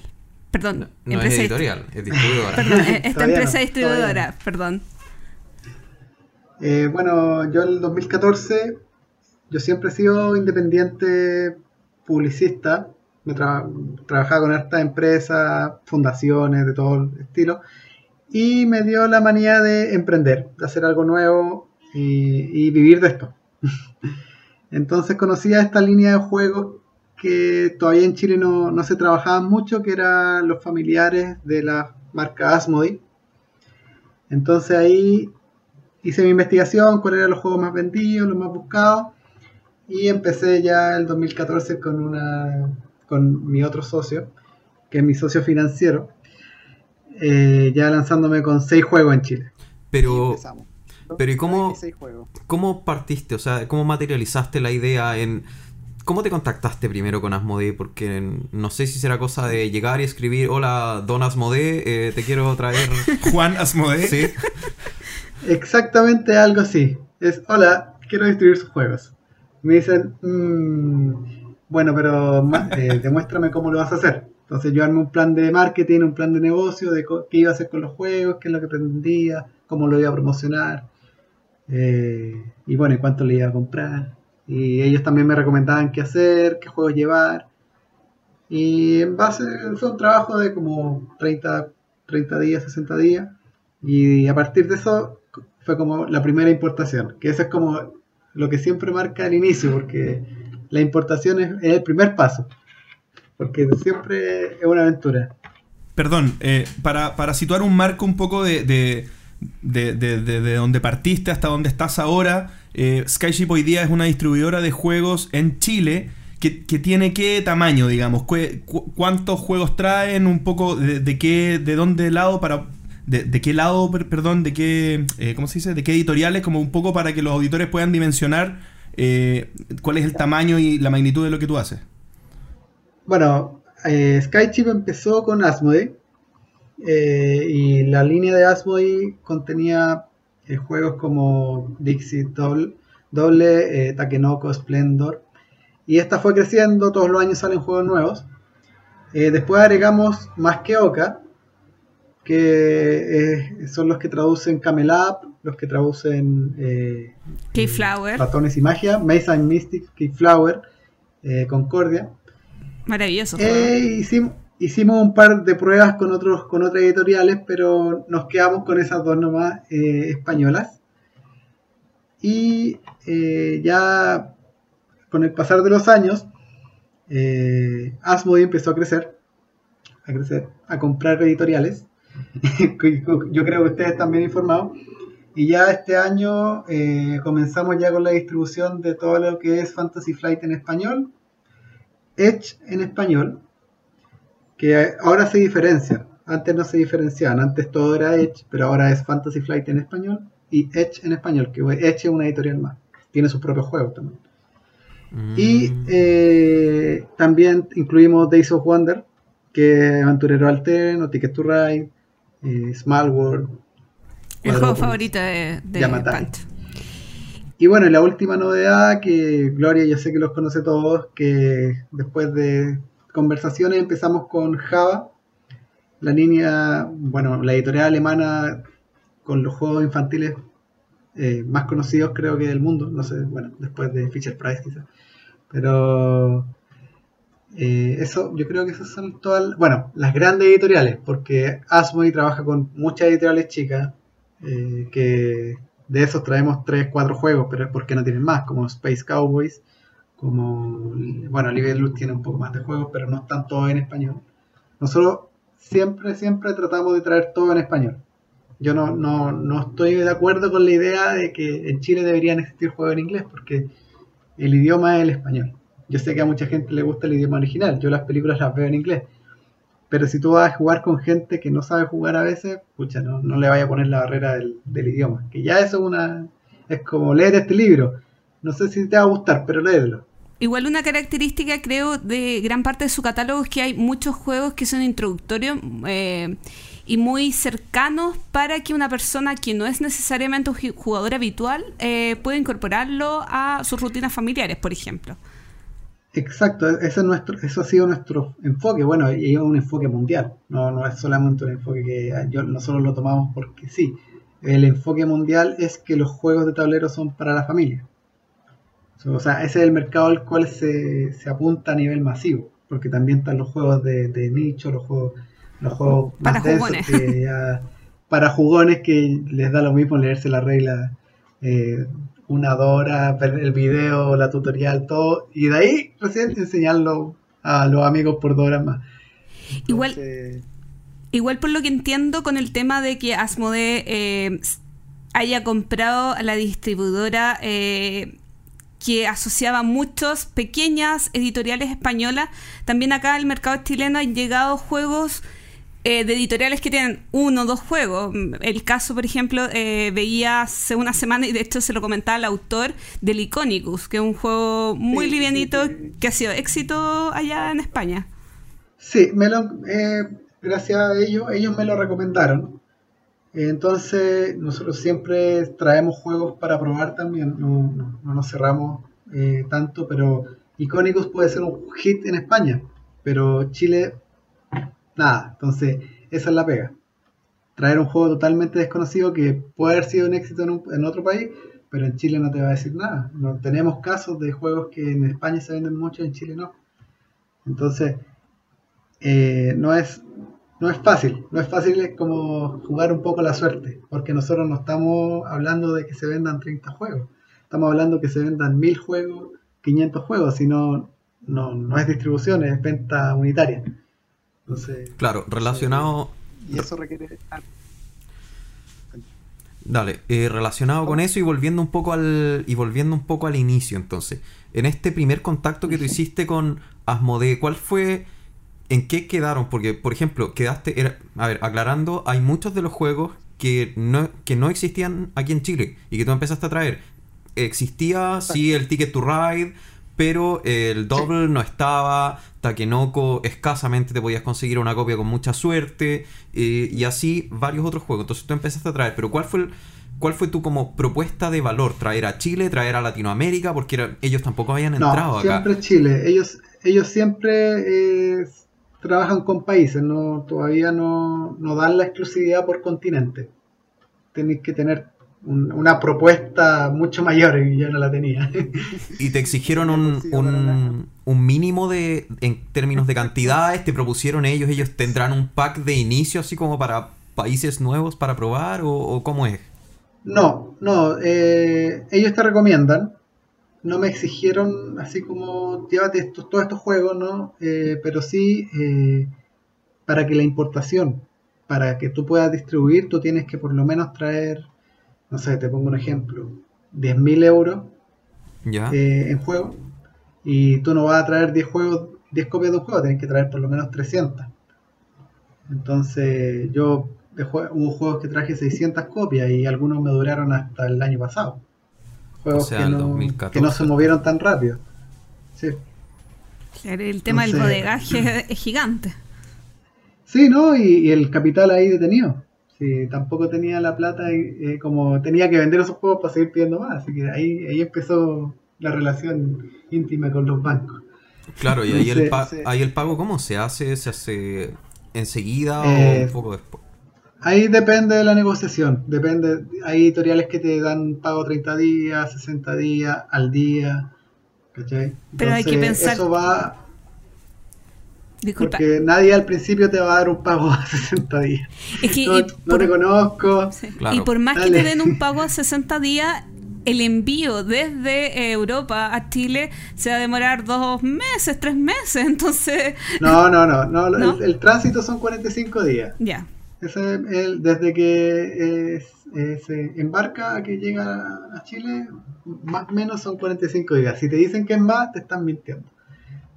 Perdón, No, no es empresa dist- editorial, es distribuidora. Perdón, esta Todavía empresa no, distribuidora, perdón. Eh, bueno, yo en el 2014, yo siempre he sido independiente publicista. Me tra- trabajaba con hartas empresas, fundaciones de todo el estilo. Y me dio la manía de emprender, de hacer algo nuevo y, y vivir de esto. Entonces conocía esta línea de juegos que todavía en Chile no, no se trabajaban mucho, que eran los familiares de la marca Asmodee. Entonces ahí hice mi investigación, cuáles eran los juegos más vendidos, los más buscados, y empecé ya el 2014 con una con mi otro socio, que es mi socio financiero, eh, ya lanzándome con seis juegos en Chile. Pero, Empezamos. pero ¿y cómo, cómo partiste? O sea, ¿cómo materializaste la idea en... ¿Cómo te contactaste primero con Asmodee? Porque no sé si será cosa de llegar y escribir, hola, don Asmodee, eh, te quiero traer... Juan Asmodee. Sí. Exactamente algo así. Es, hola, quiero distribuir sus juegos. Me dicen, "Mm, bueno, pero eh, demuéstrame cómo lo vas a hacer. Entonces yo armé un plan de marketing, un plan de negocio, de co- qué iba a hacer con los juegos, qué es lo que pretendía, cómo lo iba a promocionar. eh, y bueno, y cuánto le iba a comprar. Y ellos también me recomendaban qué hacer, qué juegos llevar. Y en base, fue un trabajo de como 30, 30 días, 60 días. Y a partir de eso fue como la primera importación, que eso es como lo que siempre marca el inicio, porque la importación es, el primer paso, porque siempre es una aventura. Perdón, eh, para, para situar un marco un poco de, de, de- de- de donde partiste hasta donde estás ahora, eh, Skyship hoy día es una distribuidora de juegos en Chile que, que tiene qué tamaño, digamos, cuántos juegos traen, un poco de, qué, de dónde lado para... De, qué lado, per- perdón, de qué, eh, ¿cómo se dice? De qué editoriales, como un poco para que los auditores puedan dimensionar eh, cuál es el tamaño y la magnitud de lo que tú haces. Bueno, eh, Skychip empezó con Asmodee eh, y la línea de Asmodee contenía eh, juegos como Dixit Doble, Doble eh, Takenoko, Splendor y esta fue creciendo, todos los años salen juegos nuevos. Después agregamos Más que Oca, que son los que traducen Camel Up, los que traducen Keyflower, Ratones y Magia, Mesa and Mystic, Keyflower, Concordia. maravilloso. Hicimos, hicimos un par de pruebas con otros con otras editoriales, pero nos quedamos con esas dos nomás eh, españolas. Y eh, ya con el pasar de los años, eh, Asmodee empezó a crecer, a crecer, a comprar editoriales. Yo creo que ustedes están bien informados. Y ya este año eh, comenzamos ya con la distribución de todo lo que es Fantasy Flight en español, Edge en español, que ahora se diferencian. Antes no se diferenciaban, antes todo era Edge, pero ahora es Fantasy Flight en español y Edge en español, que Edge es una editorial más. Tiene sus propios juegos también. Y Mm. eh, también incluimos Days of Wonder, que es Aventurero Alterno, Ticket to Ride, eh, Small World. El juego favorito de, de. Y bueno, y la última novedad que Gloria, yo sé que los conoce todos, que después de conversaciones empezamos con Java, la línea, bueno, la editorial alemana con los juegos infantiles eh, más conocidos creo que del mundo, no sé, bueno, después de Fisher Price quizás. Pero eh, eso, yo creo que esas son todas, bueno, las grandes editoriales, porque Asmodee trabaja con muchas editoriales chicas, eh, que de esos traemos 3, 4 juegos, pero porque no tienen más, como Space Cowboys, como, bueno, Live Luz tiene un poco más de juegos, pero no están todos en español. Nosotros siempre, siempre tratamos de traer todo en español. Yo no, no, no estoy de acuerdo con la idea de que en Chile deberían existir juegos en inglés porque el idioma es el español. Yo sé que a mucha gente le gusta el idioma original, yo las películas las veo en inglés. Pero si tú vas a jugar con gente que no sabe jugar a veces, pucha, no, no le vaya a poner la barrera del, del idioma. Que ya eso es una. Es como leer este libro. No sé si te va a gustar, pero léelo. Igual una característica, creo, de gran parte de su catálogo es que hay muchos juegos que son introductorios eh, y muy cercanos para que una persona que no es necesariamente un ju- jugador habitual eh, pueda incorporarlo a sus rutinas familiares, por ejemplo. Exacto, ese es nuestro, eso ha sido nuestro enfoque. Bueno, y es un enfoque mundial, no, no es solamente un enfoque que ah, yo, nosotros lo tomamos porque sí. El enfoque mundial es que los juegos de tablero son para la familia. O sea, ese es el mercado al cual se, se apunta a nivel masivo, porque también están los juegos de, de nicho, los juegos, los juegos Para más jugones. que ya- para jugones que les da lo mismo leerse la regla eh, una dos horas, ver el video, la tutorial, todo, y de ahí recién enseñarlo a los amigos por dos horas más. Igual- Entonces, Igual por lo que entiendo con el tema de que Asmodee eh, haya comprado a la distribuidora eh, que asociaba muchos pequeñas editoriales españolas, también acá al mercado chileno han llegado juegos eh, de editoriales que tienen uno o dos juegos. El caso, por ejemplo, eh, veía hace una semana y de hecho se lo comentaba al autor del Iconicus, que es un juego muy Sí, livianito sí, sí. que ha sido éxito allá en España. Sí, me lo, eh, gracias a ellos, ellos me lo recomendaron. Entonces, nosotros siempre traemos juegos para probar también, no, no- no nos cerramos eh, tanto, pero Icónicos puede ser un hit en España, pero Chile, nada. Entonces, esa es la pega. Traer un juego totalmente desconocido que puede haber sido un éxito en, un- en otro país, pero en Chile no te va a decir nada. No, tenemos casos de juegos que en España se venden mucho, en Chile no. Entonces, eh, no es no es fácil, no es fácil es como jugar un poco la suerte, porque nosotros no estamos hablando de que se vendan 30 juegos, estamos hablando que se vendan 1000 juegos, 500 juegos, si no, no, no es distribución, es venta unitaria. Entonces, Claro, relacionado. y eso requiere... Dale, eh, relacionado con eso y volviendo un poco al. y volviendo un poco al inicio, entonces. En este primer contacto que tú hiciste con Asmodee, ¿cuál fue? ¿En qué quedaron? Porque, por ejemplo, quedaste. era- a ver, aclarando, hay muchos de los juegos que no, que no existían aquí en Chile y que tú empezaste a traer. Existía, sí, el Ticket to Ride, pero el Double no estaba. Takenoko escasamente te podías conseguir una copia con mucha suerte. eh, y así varios otros juegos. Entonces tú empezaste a traer. Pero ¿cuál fue el- ¿Cuál fue tu como propuesta de valor? ¿Traer a Chile? ¿Traer a Latinoamérica? Porque era- ellos tampoco habían entrado No, acá. siempre Chile. Ellos, ellos siempre eh, trabajan con países, no, todavía no, no dan la exclusividad por continente. Tenéis que tener un- una propuesta mucho mayor y yo no la tenía. Y te exigieron un, un, un mínimo de en términos de cantidades, te propusieron ellos, ellos tendrán un pack de inicio así como para países nuevos para probar o, o cómo es. No, no, eh, ellos te recomiendan. No me exigieron así como llévate estos, todos estos juegos, ¿no? Eh, pero sí eh, para que la importación, para que tú puedas distribuir, tú tienes que por lo menos traer, no sé, te pongo un ejemplo, 10.000 euros ¿Ya? eh, en juego y tú no vas a traer 10 juegos, 10 copias de un juego, tienes que traer por lo menos 300. Entonces, yo de jue- hubo juegos que traje 600 copias y algunos me duraron hasta el año pasado. Juegos O sea, que, no, 2014. que no se movieron tan rápido. Sí. El tema del bodegaje es gigante. Sí, ¿no? Y, y el capital ahí detenido. Sí, tampoco tenía la plata y eh, como tenía que vender esos juegos para seguir pidiendo más. Así que ahí, ahí empezó la relación íntima con los bancos. Claro, y ahí el, pa- sí. ahí el pago, ¿cómo se hace? ¿Se hace enseguida o Eh, un poco después? Ahí depende de la negociación. Depende. Hay editoriales que te dan pago 30 días, 60 días, al día. ¿Cachai? Pero hay que pensar- Eso va. Disculpa. Porque nadie al principio te va a dar un pago a 60 días. Es que, No, por- te conozco. sí. Claro. Y por más que te den un pago a 60 días, el envío desde Europa a Chile se va a demorar dos meses, tres meses. Entonces, No, no, no. no, ¿No? El, el tránsito son 45 días. ya. Ese es el- desde que eh, eh, se embarca a que llega a Chile, más o menos son 45 días. Si te dicen que es más, te están mintiendo.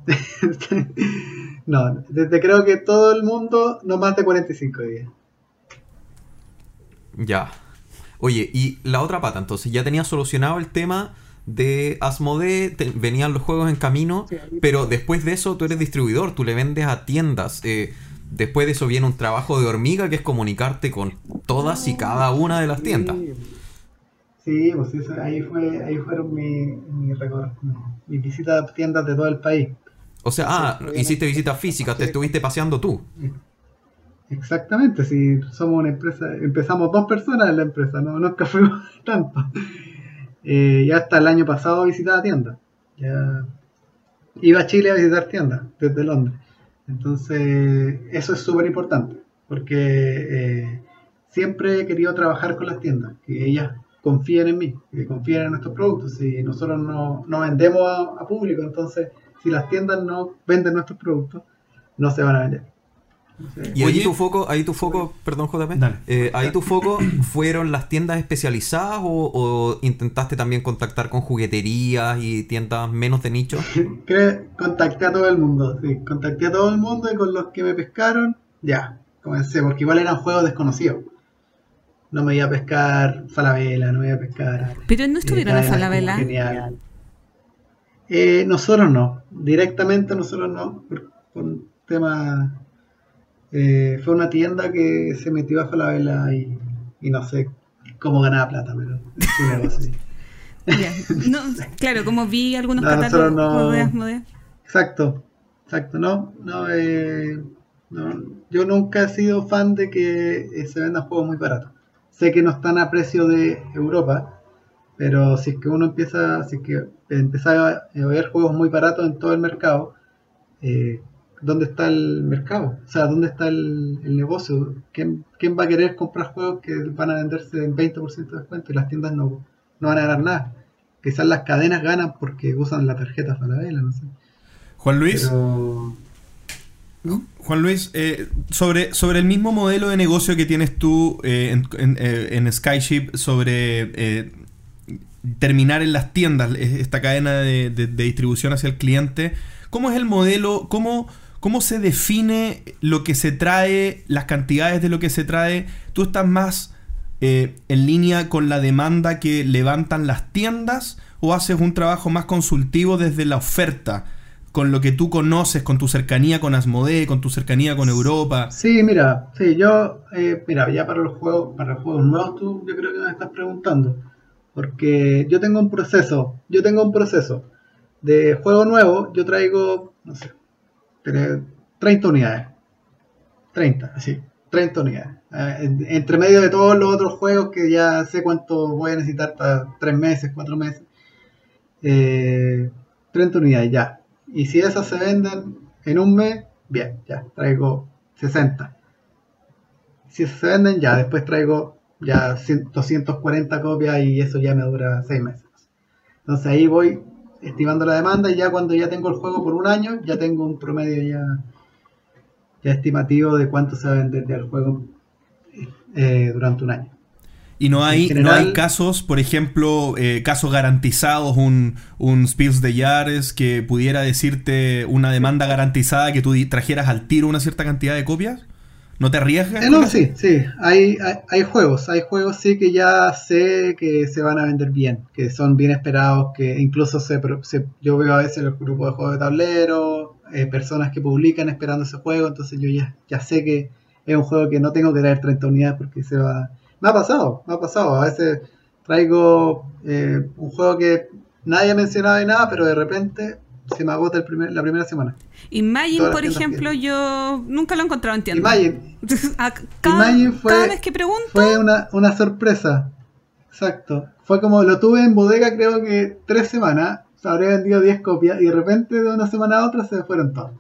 no, desde creo que todo el mundo no más de 45 días. Ya. Oye, y la otra pata, entonces ya tenías solucionado el tema de Asmodee, te- venían los juegos en camino, pero después de eso tú eres distribuidor, tú le vendes a tiendas. eh, después de eso viene un trabajo de hormiga que es comunicarte con todas y cada una de las tiendas. Sí, pues eso, ahí, fue, ahí fueron mis mi, visitas a tiendas de todo el país. O sea, ah, hiciste visitas físicas, te estuviste paseando tú. Exactamente, si somos una empresa, empezamos dos personas en la empresa, no nunca fuimos tanto. Eh, ya hasta el año pasado visitaba tiendas. Ya iba a Chile a visitar tiendas desde Londres. Entonces, eso es súper importante, porque eh, siempre he querido trabajar con las tiendas, que ellas confíen en mí, que confíen en nuestros productos. Si nosotros no, no vendemos a, a público, entonces, si las tiendas no venden nuestros productos, no se van a vender. Y ahí Oye. tu foco, ahí tu foco, perdón JP, Dale. eh, ahí tu foco fueron las tiendas especializadas o, o intentaste también contactar con jugueterías y tiendas menos de nicho. Creo- contacté a todo el mundo, sí, contacté a todo el mundo y con los que me pescaron, ya, comencé, porque igual eran juegos desconocidos. No me iba a pescar Falabella, no me iba a pescar. Pero no estuvieron en Gaia, Falabella. Genial. Eh, nosotros no, directamente nosotros no, por, por un tema. Eh, fue una tienda que se metió a Falabella y, y no sé cómo ganaba plata, pero. Ya. No, claro, como vi algunos No, catálogos. Exacto, exacto, no, no, eh, no, yo nunca he sido fan de que eh, se vendan juegos muy baratos. Sé que no están a precio de Europa, pero si es que uno empieza, si es que empieza a ver juegos muy baratos en todo el mercado, eh, ¿dónde está el mercado? O sea, ¿dónde está el, el negocio? ¿Quién, quién va a querer comprar juegos que van a venderse en 20% de descuento y las tiendas no, no van a ganar nada? Quizás las cadenas ganan porque usan la tarjeta Falabella, no sé. Juan Luis, Pero Juan Luis, eh, sobre, sobre el mismo modelo de negocio que tienes tú eh, en, en, eh, en Skyship, sobre eh, terminar en las tiendas, esta cadena de, de- de distribución hacia el cliente, ¿cómo es el modelo? ¿Cómo, ¿Cómo se define lo que se trae, las cantidades de lo que se trae? ¿Tú estás más eh, en línea con la demanda que levantan las tiendas o haces un trabajo más consultivo desde la oferta? Con lo que tú conoces, con tu cercanía con Asmodee, con tu cercanía con Europa. sí, mira, sí, yo, eh, mira, ya para los juegos, para los juegos nuevos, tú, yo creo que me estás preguntando, porque yo tengo un proceso, yo tengo un proceso de juego nuevo, yo traigo, no sé, tre- 30 unidades, 30, así, 30 unidades, Eh, en- entre medio de todos los otros juegos que ya sé cuánto voy a necesitar para 3 meses, 4 meses, eh, 30 unidades ya. Y si esas se venden en un mes, bien, ya, traigo 60. Si se venden, ya, después traigo ya 100 240 copias y eso ya me dura 6 meses. Entonces ahí voy estimando la demanda y ya cuando ya tengo el juego por un año, ya tengo un promedio ya, ya estimativo de cuánto se va a vender ya el juego eh, durante un año. Y no hay, no hay casos, por ejemplo, eh, casos garantizados, un, un Spills de Yares que pudiera decirte una demanda garantizada que tú trajeras al tiro una cierta cantidad de copias. ¿No te arriesgas? Eh, no, sí, sí. Hay, hay, hay juegos, hay juegos sí que ya sé que se van a vender bien, que son bien esperados, que incluso se, se- yo veo a veces el grupo de juegos de tablero, eh, personas que publican esperando ese juego, entonces yo ya, ya sé que es un juego que no tengo que traer 30 unidades porque se va... Me ha pasado, me ha pasado. A veces traigo eh, un juego que nadie ha mencionado y nada, pero de repente se me agota el primer, la primera semana. Imagine, Todas por ejemplo, tienen. yo nunca lo he encontrado en tienda. Imagine, cada, Imagine fue- cada vez que pregunto, Fue una, una sorpresa. Exacto. Fue como lo tuve en bodega creo que tres semanas. Se habría vendido 10 copias y de repente de una semana a otra se fueron todas.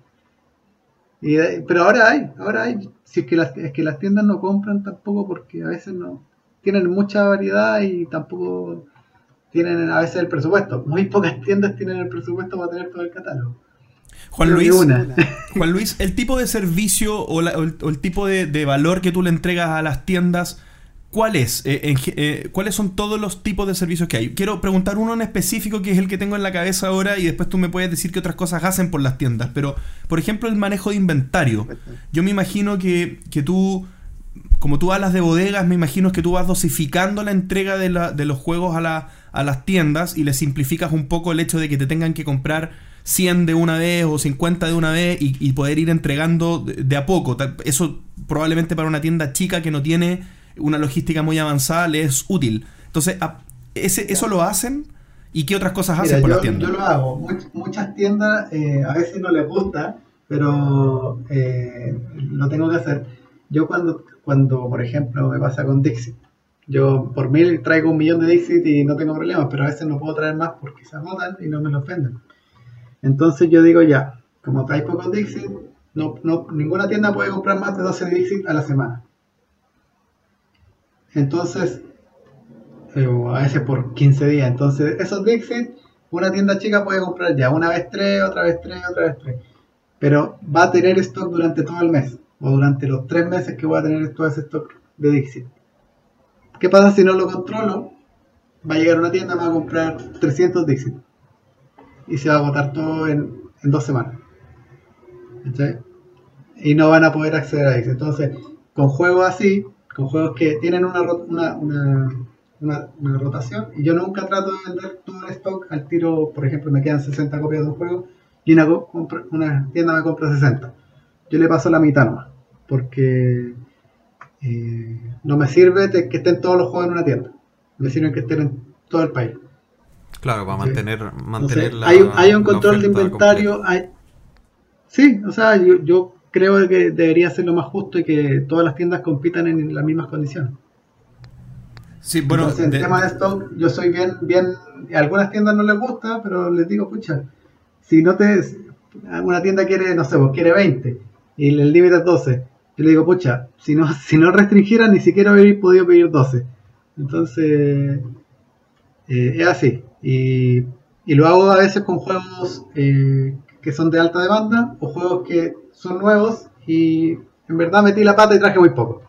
Y, pero ahora hay, ahora hay. Si es que, las, es que las tiendas no compran tampoco porque a veces no tienen mucha variedad y tampoco tienen a veces el presupuesto. Muy pocas tiendas tienen el presupuesto para tener todo el catálogo. Juan Luis. Juan Luis, el tipo de servicio o, la- o el, o el tipo de, de valor que tú le entregas a las tiendas, ¿cuál es? Eh, eh, ¿Cuáles son todos los tipos de servicios que hay? Quiero preguntar uno en específico que es el que tengo en la cabeza ahora y después tú me puedes decir qué otras cosas hacen por las tiendas. Pero, por ejemplo, el manejo de inventario. Yo me imagino que, que tú, como tú hablas de bodegas, me imagino que tú vas dosificando la entrega de, la- de los juegos a, la- a las tiendas y le simplificas un poco el hecho de que te tengan que comprar 100 de una vez o 50 de una vez y, y poder ir entregando de, de a poco. Eso probablemente para una tienda chica que no tiene una logística muy avanzada le es útil. Entonces, a- ese, ¿eso lo hacen? ¿Y qué otras cosas hacen Mira, por yo, las tiendas? yo lo hago. Much- muchas tiendas eh, a veces no les gusta, pero eh, lo tengo que hacer. Yo cuando, cuando, por ejemplo, me pasa con Dixit, yo por mil traigo un millón de Dixit y no tengo problemas, pero a veces no puedo traer más porque se agotan y no me los venden. Entonces yo digo ya, como traes pocos Dixit, no, no, ninguna tienda puede comprar más de 12 Dixit a la semana. Entonces, eh, o a veces por 15 días. Entonces, esos Dixit, una tienda chica puede comprar ya una vez tres, otra vez tres, otra vez tres. Pero va a tener stock durante todo el mes, o durante los tres meses que voy a tener todo ese stock de Dixit. ¿Qué pasa si no lo controlo? Va a llegar una tienda, me va a comprar 300 Dixit. Y se va a agotar todo en, dos semanas. ¿Cachai? Y no van a poder acceder a Dixit. Entonces, con juegos así, con juegos que tienen una, ro- una, una, una- una rotación, y yo nunca trato de vender todo el stock al tiro, por ejemplo, me quedan 60 copias de un juego y una, una tienda me compra 60. Yo le paso la mitad nomás, porque eh, no me sirve que estén todos los juegos en una tienda, me sirve que estén en todo el país. Claro, para Sí. mantener, mantener Entonces, la. hay, un- hay un control de inventario. Hay... Sí, o sea, yo, yo creo que debería ser lo más justo y que todas las tiendas compitan en las mismas condiciones. Sí, bueno, Entonces, en de- tema de stock, yo soy bien, bien, a algunas tiendas no les gusta, pero les digo, pucha, si no te, alguna tienda quiere, no sé, pues quiere 20 y el límite es 12, yo le digo, pucha, si no, si no restringiera ni siquiera hubiera podido pedir 12. Entonces, eh, es así. Y, y lo hago a veces con juegos eh, que son de alta demanda o juegos que son nuevos y en verdad metí la pata y traje muy poco.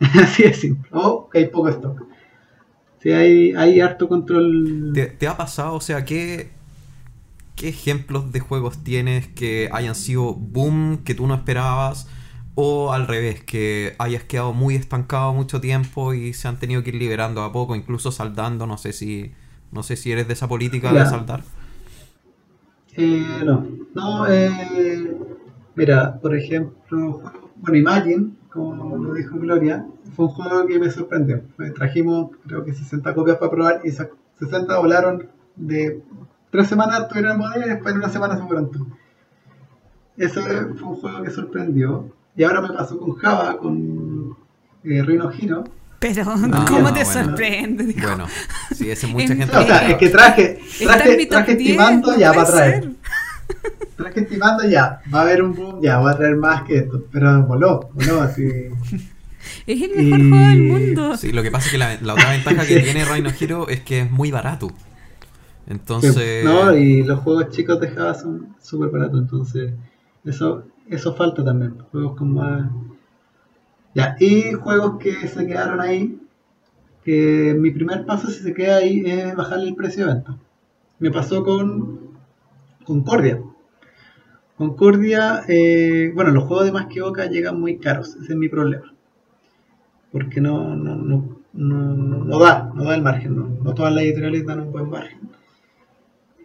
así de simple. O que hay poco stock. Sí, hay, hay harto control. ¿Te, te ha pasado? O sea, ¿qué, ¿qué ejemplos de juegos tienes que hayan sido boom que tú no esperabas? O al revés, que hayas quedado muy estancado mucho tiempo y se han tenido que ir liberando a poco, incluso saldando. No sé si, no sé si eres de esa política de saldar. Eh, no, no, eh, mira, por ejemplo, bueno, Imagine, como lo dijo Gloria, fue un juego que me sorprendió. Eh, Trajimos, creo que 60 copias para probar y esas 60 volaron de tres semanas, estuvieron en bodega y después en una semana se fueron todos. Ese fue un juego que sorprendió. Y ahora me pasó con Java, con eh, Rhino Hino. Pero, Ah, ¿cómo no, te bueno. sorprende? Dijo, Bueno, sí, ese mucha En- gente. O sea, es que traje, traje, traje 10, estimando no ya puede para traer. Traje estimando ya, va a haber un boom, ya, voy a traer más que esto. Pero voló, voló así. Es el mejor Y- juego del mundo. Sí, lo que pasa es que la, la otra ventaja que tiene Rhino Hero es que es muy barato. Entonces. No, y los juegos chicos de Java son súper baratos, entonces eso eso falta también. Juegos con más. Ya, y juegos que se quedaron ahí. Que mi primer paso, si se queda ahí, es bajarle el precio de venta. Me pasó con Concordia. Concordia, eh, bueno, los juegos de Más que Boca llegan muy caros, ese es mi problema. Porque no, no, no, no, no- no da, no da el margen, no, no todas las editoriales dan un buen margen.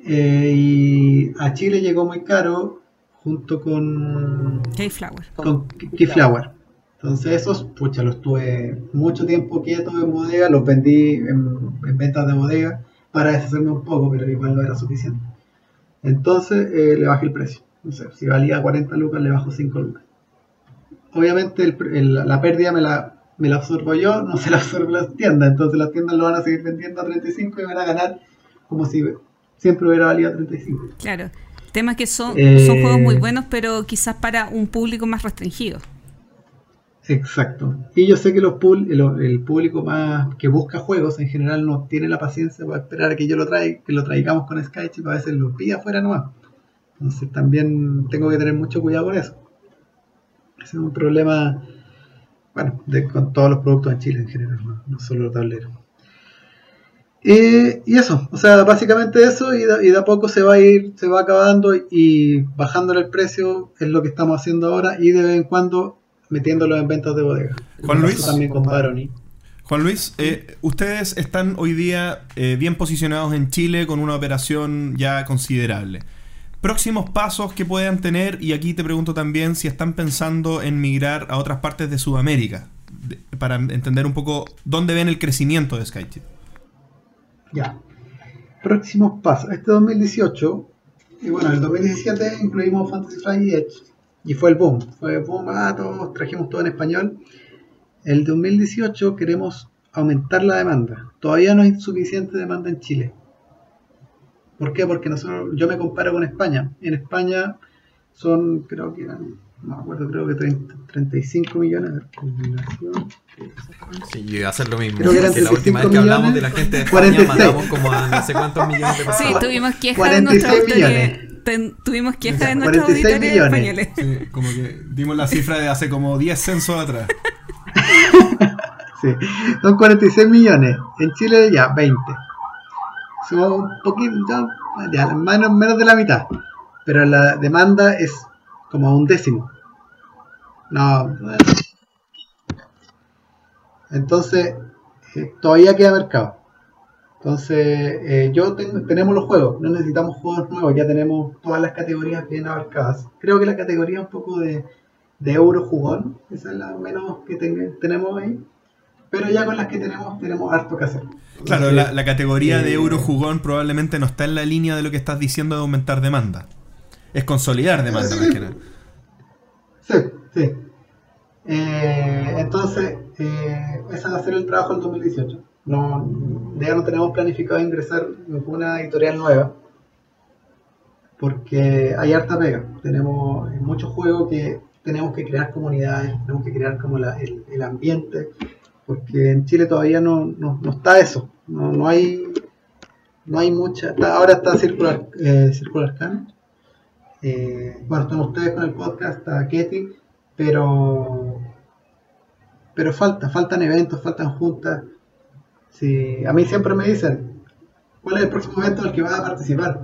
Eh, y a Chile llegó muy caro junto con, K-Flower. con Keyflower. Entonces esos, pucha, los tuve mucho tiempo quietos en bodega, los vendí en, en ventas de bodega para deshacerme un poco, pero igual no era suficiente. Entonces eh, le bajé el precio. No sé, si valía 40 lucas, le bajo 5 lucas. Obviamente el pr- el- la pérdida me la, me la absorbo yo, no se la absorben las tiendas. Entonces las tiendas lo van a seguir vendiendo a 35 y van a ganar como si siempre hubiera valido a 35. Claro. El tema es que son, Eh, son juegos muy buenos, pero quizás para un público más restringido. Exacto. Y yo sé que los pul- el, el público más que busca juegos en general no tiene la paciencia para esperar a que yo lo traiga, que lo traigamos con Skype, a veces lo pide afuera nomás. Entonces también tengo que tener mucho cuidado con eso. Ese es un problema, bueno, de, con todos los productos en Chile en general, no, no solo los tableros. Y, y eso, o sea, básicamente eso, y de, y de a poco se va a ir, se va acabando y bajándole el precio es lo que estamos haciendo ahora y de vez en cuando metiéndolo en ventas de bodega. Juan Luis. También con. Juan Luis, eh, ustedes están hoy día eh, bien posicionados en Chile con una operación ya considerable. Próximos pasos que puedan tener, y aquí te pregunto también si están pensando en migrar a otras partes de Sudamérica, de- para entender un poco dónde ven el crecimiento de SkyChip. Ya. Próximos pasos. Este 2018, y bueno, en el 2017 incluimos Fantasy Flight y Edge, y fue el boom. Fue boom, ah, todos trajimos todo en español. El 2018 queremos aumentar la demanda. Todavía no hay suficiente demanda en Chile. ¿Por qué? Porque nosotros, yo me comparo con España. En España son, creo que eran, no me acuerdo, creo que 30 35 millones de. Sí, yo iba a hacer lo mismo. Creo que eran la última vez que 35 hablamos de la gente de España 46. mandamos como a no sé cuántos millones de Sí, personas. tuvimos quejas de nuestros 46 auditores. millones. ten- tuvimos quejas de nuestros 46 auditores millones. españoles. Sí, como que dimos la cifra de hace como 10 censos atrás. Sí, son 46 millones. En Chile ya 20. Somos un poquito, ya, menos, menos de la mitad. Pero la demanda es como un décimo. No. eh. Entonces, eh, todavía queda mercado. Entonces, eh, yo tengo- tenemos los juegos, no necesitamos juegos nuevos, ya tenemos todas las categorías bien abarcadas. Creo que la categoría un poco de, de euro jugón, esa es la menos que ten- tenemos ahí. Pero ya con las que tenemos, tenemos harto que hacer. Claro, la, la categoría de eh, euro jugón probablemente no está en la línea de lo que estás diciendo de aumentar demanda. Es consolidar demanda más que nada. Sí, sí. Entonces, eh, a ser el trabajo del 2018. No, ya no tenemos planificado ingresar ninguna editorial nueva. Porque hay harta pega. Tenemos muchos juegos que tenemos que crear comunidades, tenemos que crear como el, ambiente. Porque en Chile todavía no, no, no está eso. No, no hay no hay mucha. ahora está Circular, eh, Circular Can. Eh, bueno, están ustedes con el podcast, está Ketty, pero pero falta, faltan eventos, faltan juntas. Sí, a mí siempre me dicen, ¿cuál es el próximo evento al que vas a participar?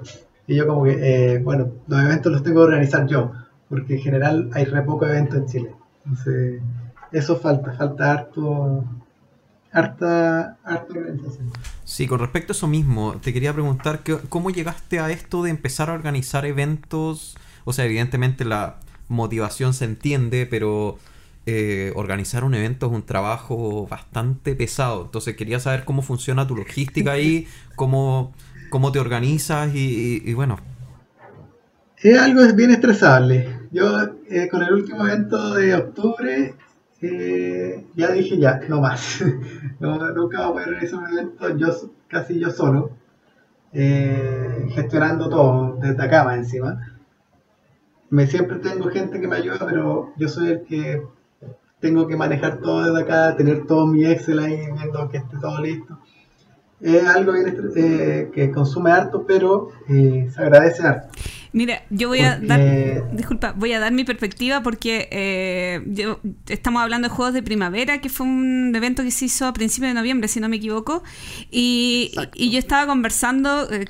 Y yo como que, eh, bueno, los eventos los tengo que organizar yo, porque en general hay re poco evento en Chile. Entonces, eso falta, falta harto, harta, harta organización. Sí, con respecto a eso mismo, te quería preguntar que- cómo llegaste a esto de empezar a organizar eventos. O sea, evidentemente la motivación se entiende, pero eh, organizar un evento es un trabajo bastante pesado. Entonces quería saber cómo funciona tu logística ahí, cómo, cómo te organizas y, y- bueno. Es algo bien estresable. Yo eh, con el último evento de octubre eh, ya dije ya, no más. nunca voy a organizar un evento yo casi yo solo, eh, gestionando todo desde acá encima. Me siempre tengo gente que me ayuda, pero yo soy el que tengo que manejar todo desde acá, tener todo mi Excel ahí viendo que esté todo listo. Es algo bien eh, que consume harto, pero eh, se agradece harto. Mira, yo voy a Porque- dar, disculpa, voy a dar mi perspectiva porque eh, yo- estamos hablando de Juegos de Primavera, que fue un evento que se hizo a principios de noviembre, si no me equivoco, y, y yo estaba conversando, eh,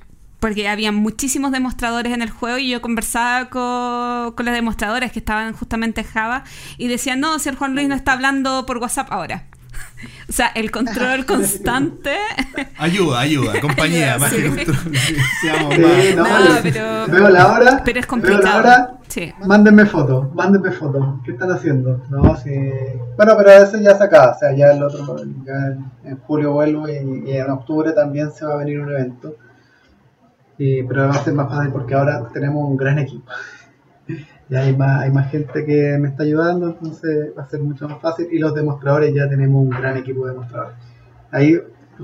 porque había muchísimos demostradores en el juego, y yo conversaba con, con las demostradoras que estaban justamente en Java, y decían, no, si el Juan Luis no está hablando por WhatsApp ahora. O sea, el control constante. Ayuda, ayuda, compañía, Ayuda, más sí. que control. Seamos Sí, más. no, No, yo pero- veo la hora. pero es Veo la complicado. hora. Sí. Mándenme fotos, mándenme fotos. ¿Qué están haciendo? No, sí. Bueno, pero eso ya se acaba. O sea, ya el otro, ya en- en julio vuelvo y, y en octubre también se va a venir un evento. Y, pero va a ser más fácil porque ahora tenemos un gran equipo. Ya hay más, hay más gente que me está ayudando, entonces va a ser mucho más fácil. Y los demostradores ya tenemos un gran equipo de demostradores. Ahí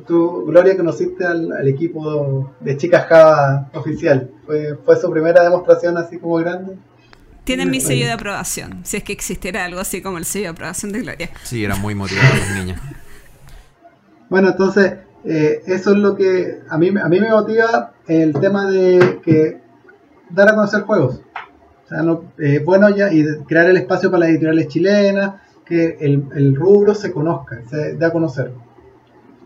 tú, Gloria, conociste al, al equipo de Chicas Java oficial. Fue, fue su primera demostración así como grande. Tienen mi sello de aprobación, si es que existiera algo así como el sello de aprobación de Gloria. Sí, eran muy motivadas las niñas. Bueno, entonces, eh, eso es lo que a mí, a mí me motiva el tema de que dar a conocer juegos. Bueno ya, y crear el espacio para las editoriales chilenas, que el, rubro se conozca, se dé a conocer.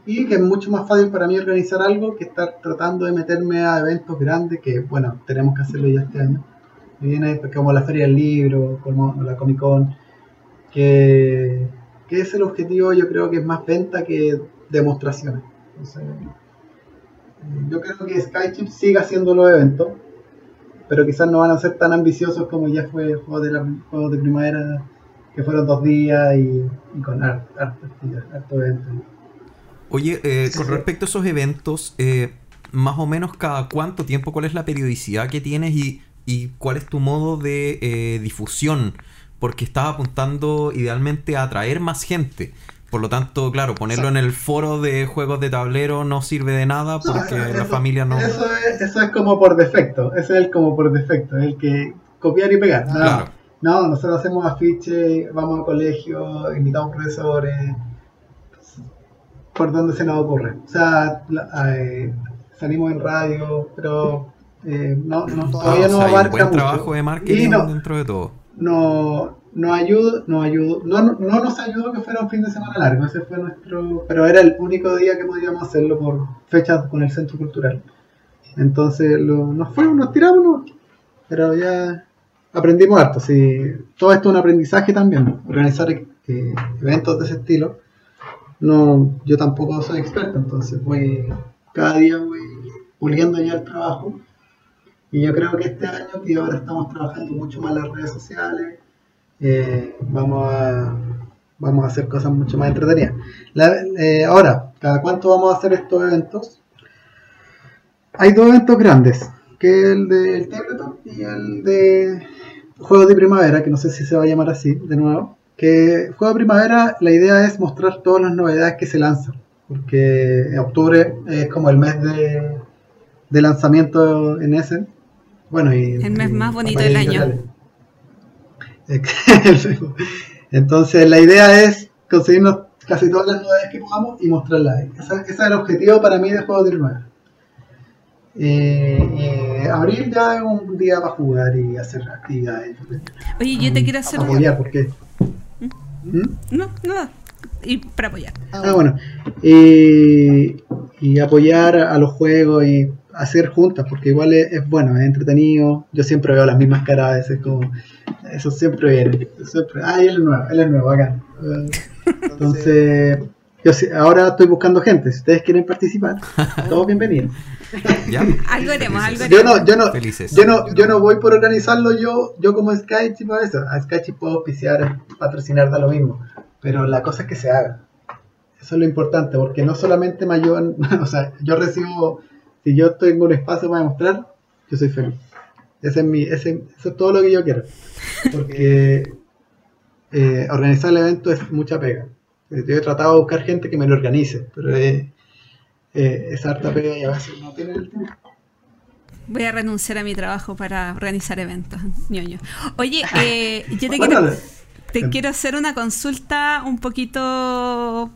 Y que es mucho más fácil para mí organizar algo que estar tratando de meterme a eventos grandes, que bueno, tenemos que hacerlo ya este año. Viene como la Feria del Libro, como la Comic Con, que, que es el objetivo, yo creo que es más venta que demostraciones. Entonces, eh, yo creo que Skychip siga haciendo los eventos, pero quizás no van a ser tan ambiciosos como ya fue el juego de, la, juego de primavera, que fueron dos días y, y con harto, harto, harto evento. Oye, eh, Sí, con sí. respecto a esos eventos, eh, más o menos cada cuánto tiempo, cuál es la periodicidad que tienes y, y cuál es tu modo de eh, difusión, porque estás apuntando idealmente a atraer más gente. Por lo tanto, claro, ponerlo en el foro de juegos de tablero no sirve de nada porque No, eso- la familia no... Eso es, eso es como por defecto, ese es el como por defecto, el que copiar y pegar. No, Claro. no, nosotros hacemos afiches, vamos a colegios, invitamos profesores, por donde se nos ocurre. O sea, eh, salimos en radio, pero eh, no, no, Ah, todavía no sea, hay un abarca buen mucho. trabajo de marketing no, dentro de todo. no, no ayuda, no ayudó, no, no, no nos ayudó que fuera un fin de semana largo, ese fue nuestro, pero era el único día que podíamos hacerlo por fechas con el centro cultural. Entonces lo, nos fuimos, nos tiramos, pero ya aprendimos harto, sí, todo esto es un aprendizaje también, organizar eh, eventos de ese estilo. No, yo tampoco soy experto, entonces voy, cada día voy puliendo ya el trabajo. Y yo creo que este año, que ahora estamos trabajando mucho más las redes sociales, eh, vamos, a, vamos a hacer cosas mucho más entretenidas. La- eh, ahora, ¿cada cuánto vamos a hacer estos eventos? Hay dos eventos grandes, que es el del Tabletop y el de Juegos de Primavera, que no sé si se va a llamar así de nuevo. Que Juego de Primavera, la idea es mostrar todas las novedades que se lanzan, porque en octubre es como el mes de, de lanzamiento en ese. Bueno, y, El mes más bonito del año. Entonces la idea es conseguirnos casi todas las novedades que podamos y mostrarlas. Ese, ese es el objetivo para mí de Juegos de Primavera. Eh, y abril ya es un día para jugar y hacer actividades. Oye, yo te quiero hacer... Apoyar, porque... ¿Mm? No, nada. Y para apoyar. Ah, bueno. Y, y apoyar a los juegos y hacer juntas, porque igual es, es bueno, es entretenido. Yo siempre veo las mismas caras a veces, como. Eso siempre viene. Siempre, ah, él es nuevo, él es nuevo, acá. Entonces, yo ahora estoy buscando gente. Si ustedes quieren participar, todos bienvenidos. ¿Ya? Algo haremos, algo Felices. Yo haremos. no, yo no, Felices. yo no, yo no voy por organizarlo yo, yo como Skychip a eso. A Skychip puedo auspiciar, patrocinar, da lo mismo. Pero la cosa es que se haga. Eso es lo importante, porque no solamente me ayudan, o sea, yo recibo, si yo tengo un espacio para demostrar, yo soy feliz. Ese es mi, ese, eso es todo lo que yo quiero. Porque eh, organizar el evento es mucha pega. Yo he tratado de buscar gente que me lo organice, pero eh, eh, es harta pega y a veces no tiene el tiempo. Voy a renunciar a mi trabajo para organizar eventos, ñoño. Oye, eh, yo te, quiero, te quiero hacer una consulta un poquito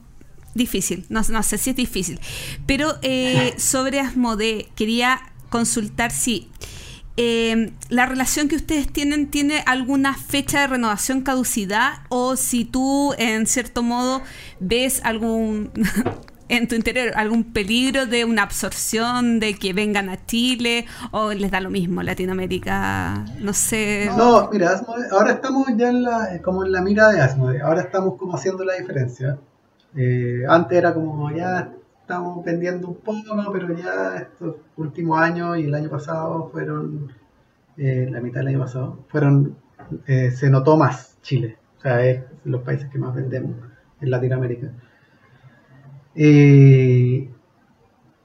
difícil. No, no sé si es difícil. Pero eh, sobre Asmodee, quería consultar si eh, la relación que ustedes tienen tiene alguna fecha de renovación caducidad o si tú, en cierto modo, ves algún. en tu interior algún peligro de una absorción, de que vengan a Chile o les da lo mismo Latinoamérica, no sé. No, mira, ahora estamos ya en la, eh, como en la mira de Asmodee, ahora estamos como haciendo la diferencia. Eh, antes era como ya estamos vendiendo un poco, pero ya estos últimos años y el año pasado fueron, eh, la mitad del año pasado, fueron, eh, se notó más Chile, o sea, es los países que más vendemos en Latinoamérica. Y,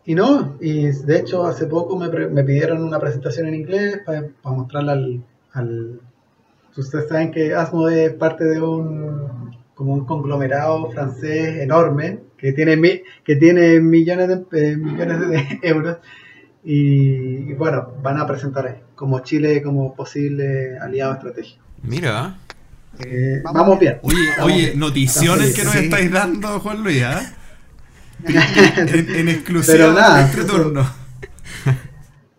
no, y de hecho hace poco me, me pidieron una presentación en inglés para mostrarla al, al... Ustedes saben que Asmodee es parte de un como un conglomerado francés enorme que tiene que tiene millones de eh, millones de euros y, y bueno van a presentar ahí como Chile como posible aliado estratégico. Mira. Eh, vamos bien. Oye, Vamos oye, bien. noticiones que nos estáis dando, Juan Luis, ¿ah? En, en exclusiva Pero nada, este eso- turno.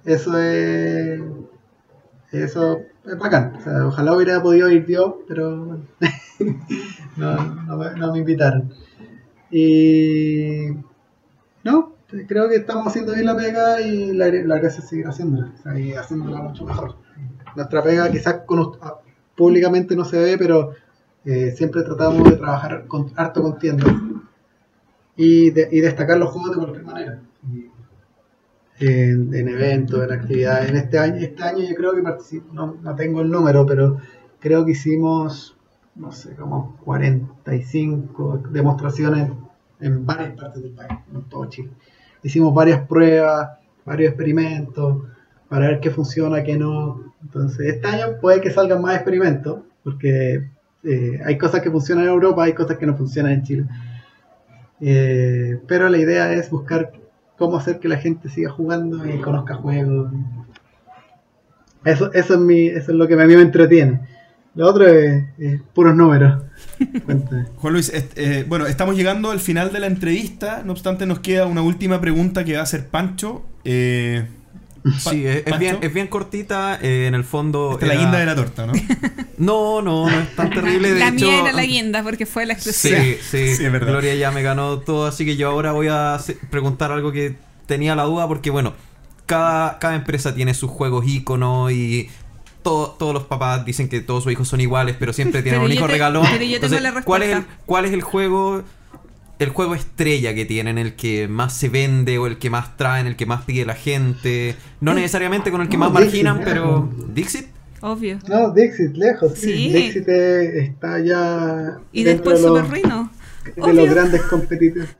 Eso es Eso es bacán. Ojalá hubiera podido ir yo, pero no, no me- invitaron. Y no, creo que estamos haciendo bien la pega y la, la gracia es seguir haciéndola, o sea, y haciéndola mucho mejor. Nuestra pega quizás ah, públicamente no se ve, pero eh, siempre tratamos de trabajar con, harto con tiendas y, de- y destacar los juegos de cualquier manera. En, en eventos, en actividades. En este año, este año yo creo que participo, no, no tengo el número, pero creo que hicimos, no sé, como 45 demostraciones en varias partes del país, en todo Chile. Hicimos varias pruebas, varios experimentos para ver qué funciona, qué no. Entonces, este año puede que salgan más experimentos, porque eh, hay cosas que funcionan en Europa, hay cosas que no funcionan en Chile. Eh, pero la idea es buscar cómo hacer que la gente siga jugando y conozca juegos. Eso, eso, es, mi, eso es lo que a mí me entretiene. Lo otro es, es puros números. Cuéntame. Juan Luis, eh, bueno, estamos llegando al final de la entrevista. No obstante, nos queda una última pregunta que va a hacer Pancho. Eh, Sí, es, bien, es bien cortita. eh, en el fondo. esta la guinda de la torta, ¿no? No, no, no es tan terrible. De la hecho, mía era la guinda porque fue la exclusiva. Sí, sí, Sí, es verdad. Gloria ya me ganó todo, así que yo ahora voy a preguntar algo que tenía la duda, porque bueno, cada, cada empresa tiene sus juegos íconos y todo- todos los papás dicen que todos sus hijos son iguales, pero siempre tienen Pero un hijo te- regalón. pero yo tengo la ¿cuál es, el, respuesta. ¿cuál es el juego? El juego estrella que tienen, el que más se vende o el que más traen, el que más pide la gente. No necesariamente con el que No, más Dixit, marginan, pero. ¿Dixit? Obvio. No, Dixit, lejos. Sí. Sí. Dixit está ya. Y después de los- Super Rhino. De Obvio. los grandes competidores.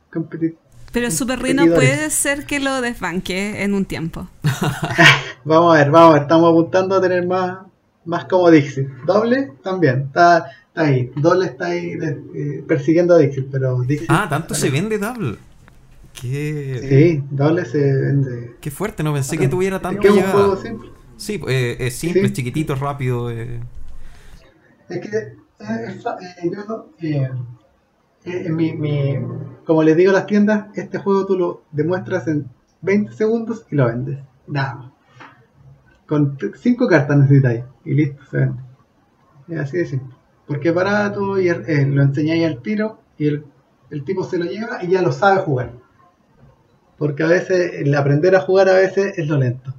Pero Super competidores. puede ser que lo desbanque en un tiempo. Vamos a ver, vamos a ver. Estamos apuntando a tener más, más como Dixit. Doble también. Está, está ahí. Está ahí eh, persiguiendo a Dixit, pero Dixit. Ah, tanto se vende Double. Qué, Sí, doble se vende. qué fuerte, no pensé que tuviera Es tanta que es un juego simple. Sí, eh, es simple, Sí. es chiquitito, rápido. eh. Es que, yo mi- mi- como les digo a las tiendas, este juego tú lo demuestras en 20 segundos y lo vendes. Nada más. Con 5 cartas necesitáis y listo, se vende. Es así de simple. Porque es barato y eh, lo enseñáis al tiro y el, el tipo se lo lleva y ya lo sabe jugar. Porque a veces el aprender a jugar a veces es lo lento.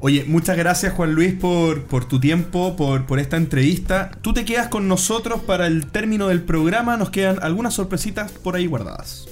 Oye, muchas gracias Juan Luis por, por tu tiempo, por, por esta entrevista. Tú te quedas con nosotros para el término del programa. Nos quedan algunas sorpresitas por ahí guardadas.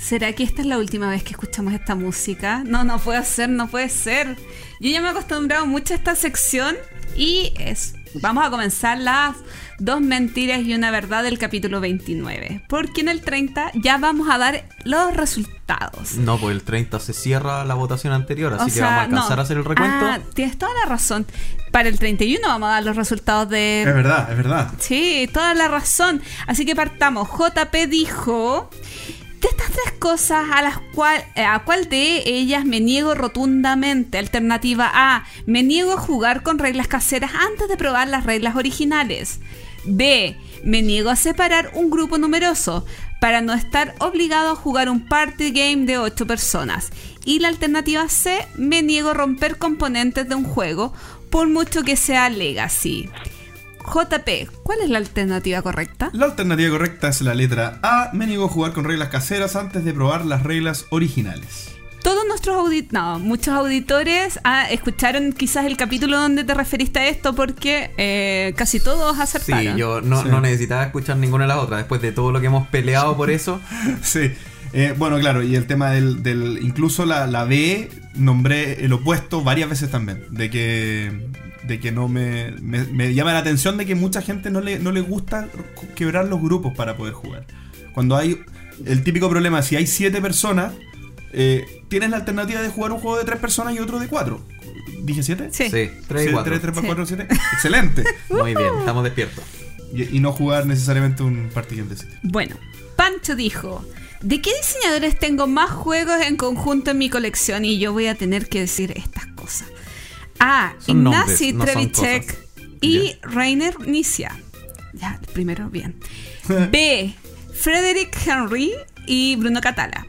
¿Será que esta es la última vez que escuchamos esta música? No, no puede ser, no puede ser. Yo ya me he acostumbrado mucho a esta sección y es, vamos a comenzar las dos mentiras y una verdad del capítulo 29. Porque en el 30 ya vamos a dar los resultados. No, pues el 30 se cierra la votación anterior, así O que sea, vamos a alcanzar no. a hacer el recuento. Ah, tienes toda la razón. Para el 31 vamos a dar los resultados de, Es verdad, es verdad. Sí, toda la razón. Así que partamos. JP dijo. De estas tres cosas a las cual, eh, a cuál de ellas me niego rotundamente. Alternativa A, me niego a jugar con reglas caseras antes de probar las reglas originales. B, me niego a separar un grupo numeroso para no estar obligado a jugar un party game de 8 personas. Y la alternativa C, me niego a romper componentes de un juego por mucho que sea legacy. JP, ¿cuál es la alternativa correcta? La alternativa correcta es la letra A. Me niego a jugar con reglas caseras antes de probar las reglas originales. Todos nuestros auditores, no, muchos auditores ah, escucharon quizás el capítulo donde te referiste a esto porque eh, casi todos Sí, acertaron. yo no, Sí. no necesitaba escuchar ninguna de las otras. Después de todo lo que hemos peleado por eso, Sí. Eh, bueno, claro, y el tema del. del- incluso la, la B, nombré el opuesto varias veces también. De que. De que no me, me, me llama la atención de que mucha gente no le, no le gusta quebrar los grupos para poder jugar. Cuando hay. El típico problema, si hay siete personas, eh, tienes la alternativa de jugar un juego de tres personas y otro de cuatro. ¿Dije siete? Sí. sí, 3 y 4. 3, 3, Sí. 4, 7. Excelente. Muy bien, estamos despiertos. Y, y no jugar necesariamente un game de siete. Bueno, Pancho dijo, ¿de qué diseñadores tengo más juegos en conjunto en mi colección? Y yo voy a tener que decir estas cosas. A. Son nombres, Ignacy no Trevicek y Rainer Nisia. Ya, primero bien. B. Frederick Henry y Bruno Catala.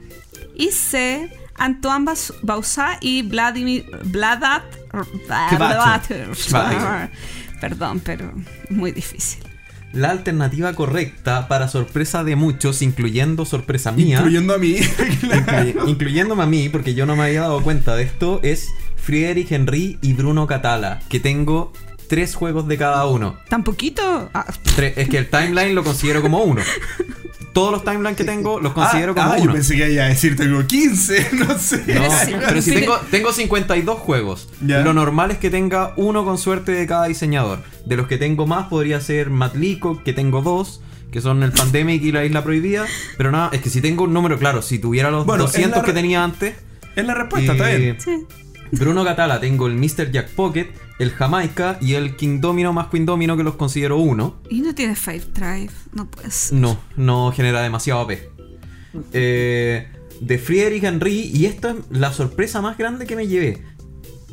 Y C. Antoine Bausá y Vladimir Vladat. Perdón, pero muy difícil. La alternativa correcta, para sorpresa de muchos, incluyendo sorpresa mía, Incluyendo a mí. incluy- incluyéndome a mí, porque yo no me había dado cuenta de esto, es Friedrich Henry y Bruno Catala, que tengo tres juegos de cada uno. ¿Tan poquito? Ah, es que el timeline lo considero como uno. Todos los timelines que tengo los considero ah, como ah, yo uno. pensé que iba a decir tengo 15, no sé. No, pero si tengo, tengo 52 juegos. Ya. Lo normal es que tenga uno con suerte de cada diseñador. De los que tengo más podría ser Matt Leacock, que tengo dos, que son el Pandemic y la Isla Prohibida. Pero nada, es que si tengo un número claro, si tuviera los Bueno, es 200 la que tenía antes. Es la respuesta, está eh, bien. sí. Bruno Catala, tengo el Mr. Jack Pocket, el Jamaica y el King Domino más Queen Domino que los considero uno. Y no tiene Five Drive. No puedes. No, no genera demasiado AP. Eh, de Friedrich Henry, y esta es la sorpresa más grande que me llevé.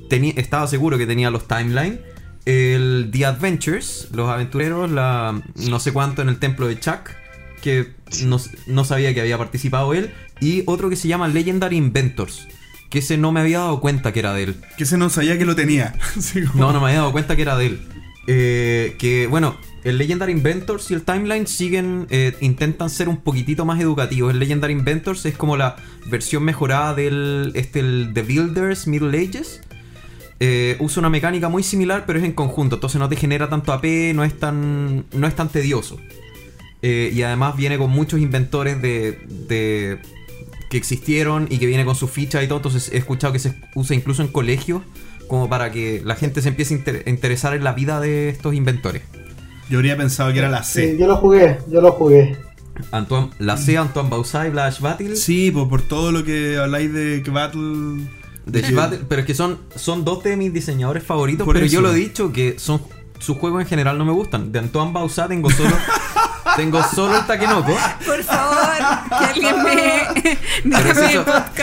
Tenía, estaba seguro que tenía los timeline. El The Adventures, los aventureros, la no sé cuánto en el templo de Chuck, que no, no sabía que había participado él. Y otro que se llama Legendary Inventors, que ese no me había dado cuenta que era de él. Que se no sabía que lo tenía. Como- No, no me había dado cuenta que era de él. Eh, que bueno, el Legendary Inventors y el Timeline siguen, eh, intentan ser un poquitito más educativos. El Legendary Inventors es como la versión mejorada del este, el The Builders Middle Ages. Eh, usa una mecánica muy similar, pero es en conjunto, entonces no te genera tanto AP, no es tan, no es tan tedioso. Y además viene con muchos inventores de, de- que existieron y que viene con su ficha y todo. Entonces he escuchado que se usa incluso en colegios como para que la gente se empiece a inter- a interesar en la vida de estos inventores. Yo habría pensado que era la Sí, C. yo lo jugué, yo lo jugué. Antoine, la C, Antoine Bausai, Blash Battle. Sí, por, por todo lo que habláis de Battle. De Sí. Battle, pero es que son, son dos de mis diseñadores favoritos, Por pero eso. yo lo he dicho que son sus juegos en general no me gustan. De Antoine Bausá tengo solo tengo solo el Takenoko. Por favor, que alguien me. me Pero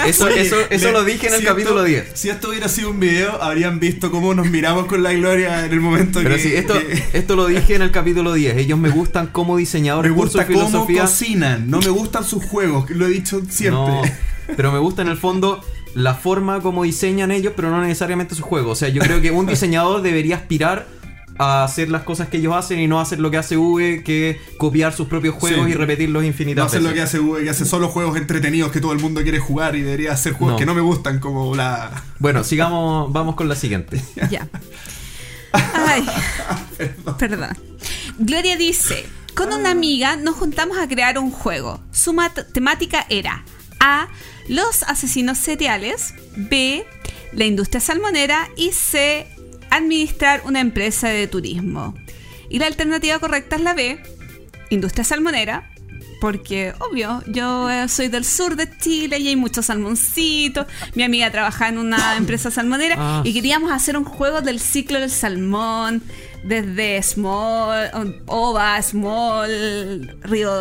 eso, eso, eso, lo dije en el si capítulo esto- 10. Si esto hubiera sido un video, habrían visto cómo nos miramos con la gloria en el momento Pero que. sí, esto, que- esto lo dije en el capítulo 10. Ellos me gustan como me diseñadores su gusta cómo cocinan, no me gustan sus juegos, lo he dicho siempre. No, pero me gusta en el fondo la forma como diseñan ellos, pero no necesariamente sus juegos. O sea, yo creo que un diseñador debería aspirar a hacer las cosas que ellos hacen y no hacer lo que hace V, que es copiar sus propios juegos Sí. y repetirlos No infinitas hacer lo que hace Google, que hace solo juegos entretenidos que todo el mundo quiere jugar y debería hacer juegos No. que no me gustan, como la. Bueno, sigamos, vamos con la siguiente. Ya. Ay, perdón. Gloria dice, con una amiga nos juntamos a crear un juego. Su mat- temática era A, los asesinos seriales, B, la industria salmonera y C, administrar una empresa de turismo. Y la alternativa correcta es la B, industria salmonera, porque, obvio, yo eh, soy del sur de Chile y hay muchos salmoncitos. Mi amiga trabaja en una empresa salmonera Ah. y queríamos hacer un juego del ciclo del salmón, desde small, ova, small, río,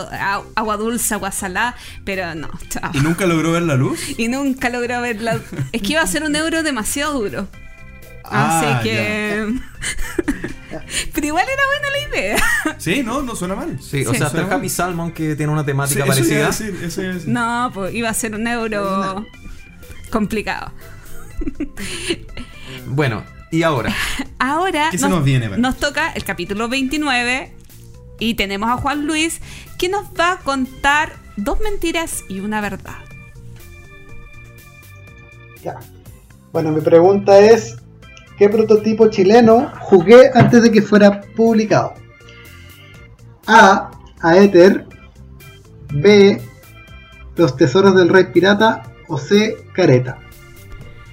agua dulce, agua salada, pero no, chao. ¿Y nunca logró ver la luz? Y nunca logró verla. Es que iba a ser un euro demasiado duro. Ah, Así que. pero igual era buena la idea. Sí, no, no suena mal. Sí, o sea, está el Happy Salmon que tiene una Sí, temática eso iba a parecida. decir, eso iba a decir. No, pues iba a ser un euro complicado. Bueno, y ahora. Ahora ¿Qué se nos viene, Vale? nos toca el capítulo 29 y tenemos a Juan Luis que nos va a contar dos mentiras y una verdad. Ya. Bueno, mi pregunta es, ¿qué prototipo chileno jugué antes de que fuera publicado? A. Aether. B. Los tesoros del rey pirata. O C. Careta.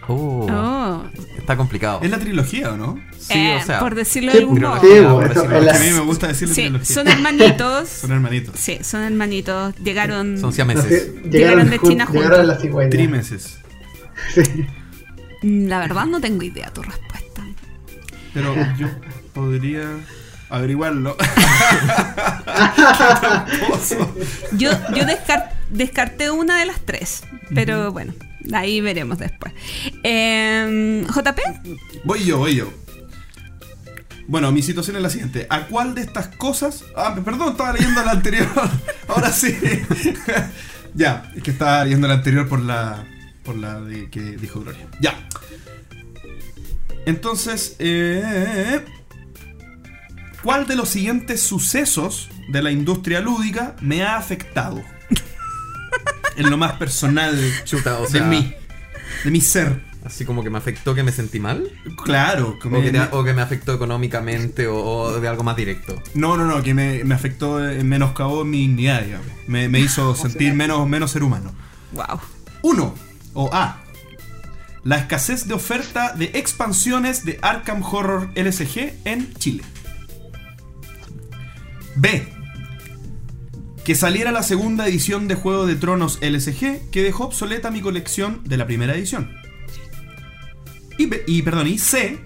Oh, Oh. está complicado. ¿Es la trilogía o no? Sí, Eh, o sea. por decirlo de algún modo. Sí, A mí me gusta decirle Sí, trilogía. son hermanitos. Son hermanitos. Sí, son hermanitos. Llegaron. Son siameses. sé, Llegaron de China Llegaron juntos. en la cigüeña. Trimeses. Sí. La verdad no tengo idea tu respuesta. Pero yo podría averiguarlo. Yo, yo descar- descarté una de las tres, pero bueno, ahí veremos después. Em, JP, Voy yo, voy yo. Bueno, mi situación es la siguiente. ¿A cuál de estas cosas... Ah, perdón, estaba leyendo la anterior. Ahora sí. Ya, es que estaba viendo la anterior por la. Por la de que dijo Gloria. Ya. Entonces, eh, ¿cuál de los siguientes sucesos de la industria lúdica me ha afectado? en lo más personal Chuta, o de mí, de mi ser. así como que me afectó que me sentí mal. Claro, que O me- que, te- o que me afectó económicamente o, o de algo más directo. no, no, no, que me, me afectó, eh, menoscabó mi dignidad, digamos. Me, me hizo sentir menos, menos ser humano. Wow. 1. O A. La escasez de oferta de expansiones de Arkham Horror LSG en Chile. B. Que saliera la segunda edición de Juego de Tronos LSG que dejó obsoleta mi colección de la primera edición. Y, perdón, y C.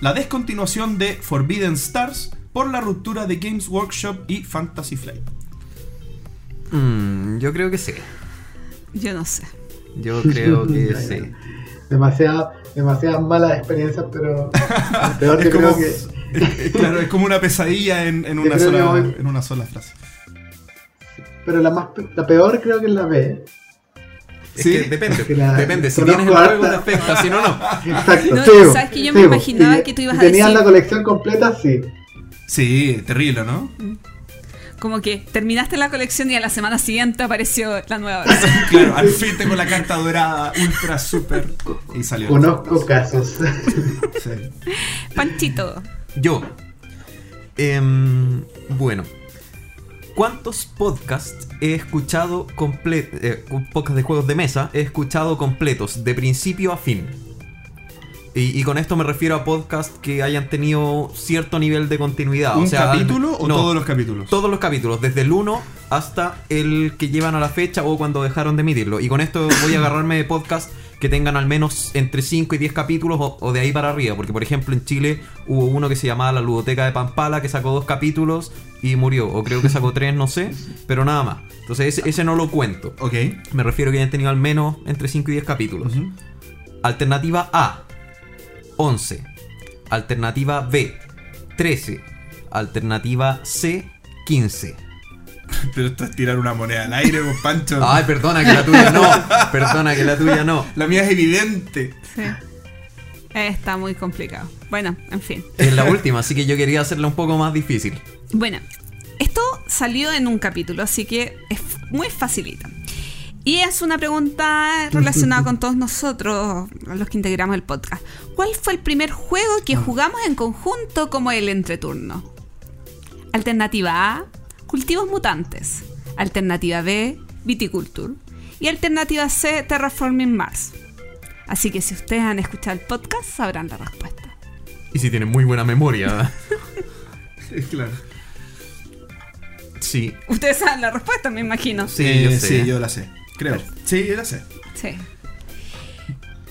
La descontinuación de Forbidden Stars por la ruptura de Games Workshop y Fantasy Flight. Mm, yo creo que sí. Yo no sé. Yo creo que sí. Demasiado, demasiadas malas experiencias, pero peor Es yo como, creo que es- claro, es como una pesadilla en, en una, que sola, voy- en una sola frase. pero la más pe- la peor creo que es la B. Es Sí. que depende. Es que la- depende. Si tienes el juego, te afecta. Si no, no. Exacto. No, sí, bo, sabes que yo sí, me imaginaba que tú ibas a tenías decir- la colección completa, sí. Sí, terrible, ¿no? Como que terminaste la colección y a la semana siguiente apareció la nueva versión. claro, al fin tengo la carta dorada, ultra, super. Y salió. Conozco casos. Sí. Panchito. Yo. Em, bueno. ¿Cuántos podcasts he escuchado completos? podcasts de juegos de mesa he escuchado completos, de principio a fin. Y, y con esto me refiero a podcasts que hayan tenido cierto nivel de continuidad. ¿Un o sea, capítulo o no, todos los capítulos? Todos los capítulos, desde el 1 hasta el que llevan a la fecha o cuando dejaron de emitirlo. Y con esto voy a agarrarme de podcasts que tengan al menos entre 5 y 10 capítulos o, o de ahí para arriba. Porque, por ejemplo, en Chile hubo uno que se llamaba La Ludoteca de Pampala que sacó dos capítulos y murió. O creo que sacó tres, no sé, pero nada más. Entonces, ese, ese no lo cuento. Ok. Me refiero a que hayan tenido al menos entre 5 y 10 capítulos. Alternativa A, 11. Alternativa B, 13. Alternativa C, 15. Pero esto es tirar una moneda al aire, vos, Pancho. Ay, perdona que la tuya no. Perdona que la tuya no. La mía es evidente. Sí. Está muy complicado. Bueno, en fin. Es la última, así que yo quería hacerla un poco más difícil. Bueno, esto salió en un capítulo, así que es muy facilita. Y es una pregunta relacionada con todos nosotros, los que integramos el podcast. ¿Cuál fue el primer juego que jugamos en conjunto como el entreturno? Alternativa A, Cultivos Mutantes. Alternativa B, Viticulture. Y alternativa C, Terraforming Mars. Así que si ustedes han escuchado el podcast, sabrán la respuesta. Y si tienen muy buena memoria. Claro. Sí. Ustedes saben la respuesta, me imagino. Sí, Eh, yo sé. sí, yo la sé. Creo. Sí, la sé. Sí.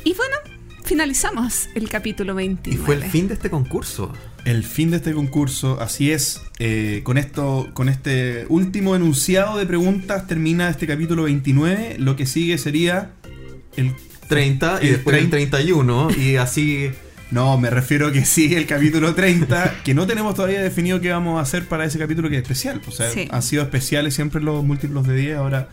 Y bueno, finalizamos el capítulo Y 29. fue el fin de este concurso. El fin de este concurso, así es. eh, con esto, con este último enunciado de preguntas termina este capítulo 29. Lo que sigue sería el 30 y El después el 30. 31 y así... No, me refiero a que sigue el capítulo 30, que no tenemos todavía definido qué vamos a hacer para ese capítulo que es especial. O sea, Sí. han sido especiales siempre los múltiplos de 10. Ahora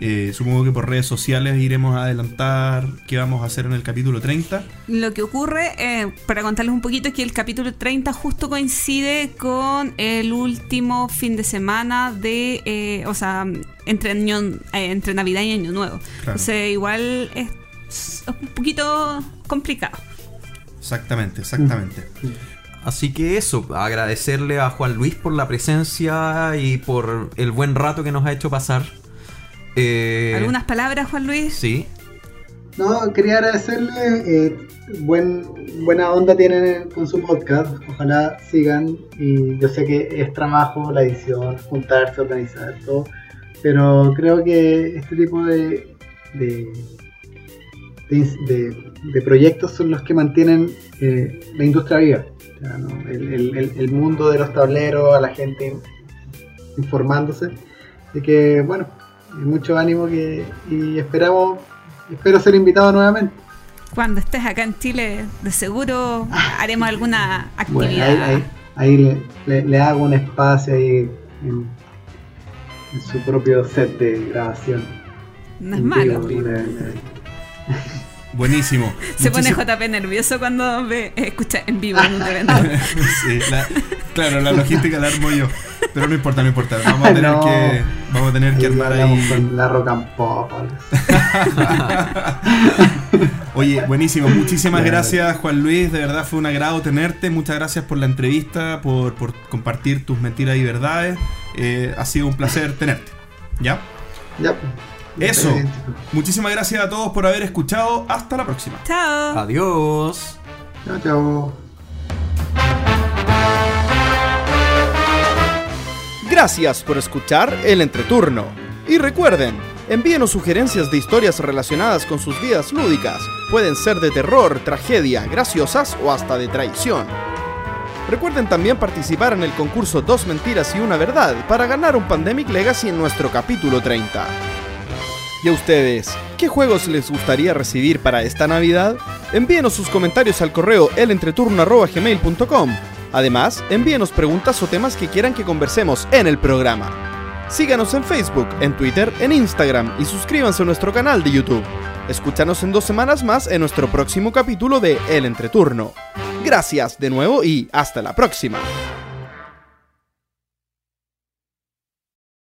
eh, supongo que por redes sociales iremos a adelantar qué vamos a hacer en el capítulo 30. Lo que ocurre, eh, para contarles un poquito, es que el capítulo 30 justo coincide con el último fin de semana de, eh, o sea, entre, año- eh, entre Navidad y Año Nuevo. Entonces, igual es, es un poquito complicado. Exactamente, exactamente. Así que eso, agradecerle a Juan Luis por la presencia y por el buen rato que nos ha hecho pasar. Eh, ¿Algunas palabras, Juan Luis? Sí. No, quería agradecerle. eh, buen, buena onda tienen con su podcast. Ojalá sigan. Y yo sé que es trabajo, la edición, juntarse, organizar, todo. Pero creo que este tipo de, de, de, de- de proyectos son los que mantienen eh, la industria viva. O sea, ¿no? el, el- el- el mundo de los tableros, a la gente informándose. Así que, bueno, mucho ánimo que, y esperamos, espero ser invitado nuevamente. Cuando estés acá en Chile, de seguro haremos alguna Bueno, actividad. ahí, ahí- ahí le, le- le hago un espacio ahí en, en su propio set de grabación. No es malo. Buenísimo. Se pone JP nervioso cuando ve, escucha en vivo en un evento. Sí, la- claro, la logística la armo yo. Pero no importa, no importa. Vamos a tener No. que, vamos a tener que ahí armar ahí. con la rock and pop. Oye, buenísimo. Muchísimas gracias, Juan Luis. De verdad fue un agrado tenerte. Muchas gracias por la entrevista, por, por compartir tus mentiras y verdades. Eh, ha sido un placer tenerte. ¿Ya? Ya. Eso. Muchísimas gracias a todos por haber escuchado. Hasta la próxima. Chao. Adiós. Chao, chao. Gracias por escuchar El Entreturno. Y recuerden, envíenos sugerencias de historias relacionadas con sus vidas lúdicas. Pueden ser de terror, tragedia, graciosas o hasta de traición. Recuerden también participar en el concurso Dos Mentiras y Una Verdad para ganar un Pandemic Legacy en nuestro capítulo 30. ¿Y a ustedes? ¿Qué juegos les gustaría recibir para esta Navidad? Envíenos sus comentarios al correo elentreturno.gmail.com. Además, envíenos preguntas o temas que quieran que conversemos en el programa. Síganos en Facebook, en Twitter, en Instagram y suscríbanse a nuestro canal de YouTube. Escúchanos en dos semanas más en nuestro próximo capítulo de El Entreturno. Gracias de nuevo y hasta la próxima.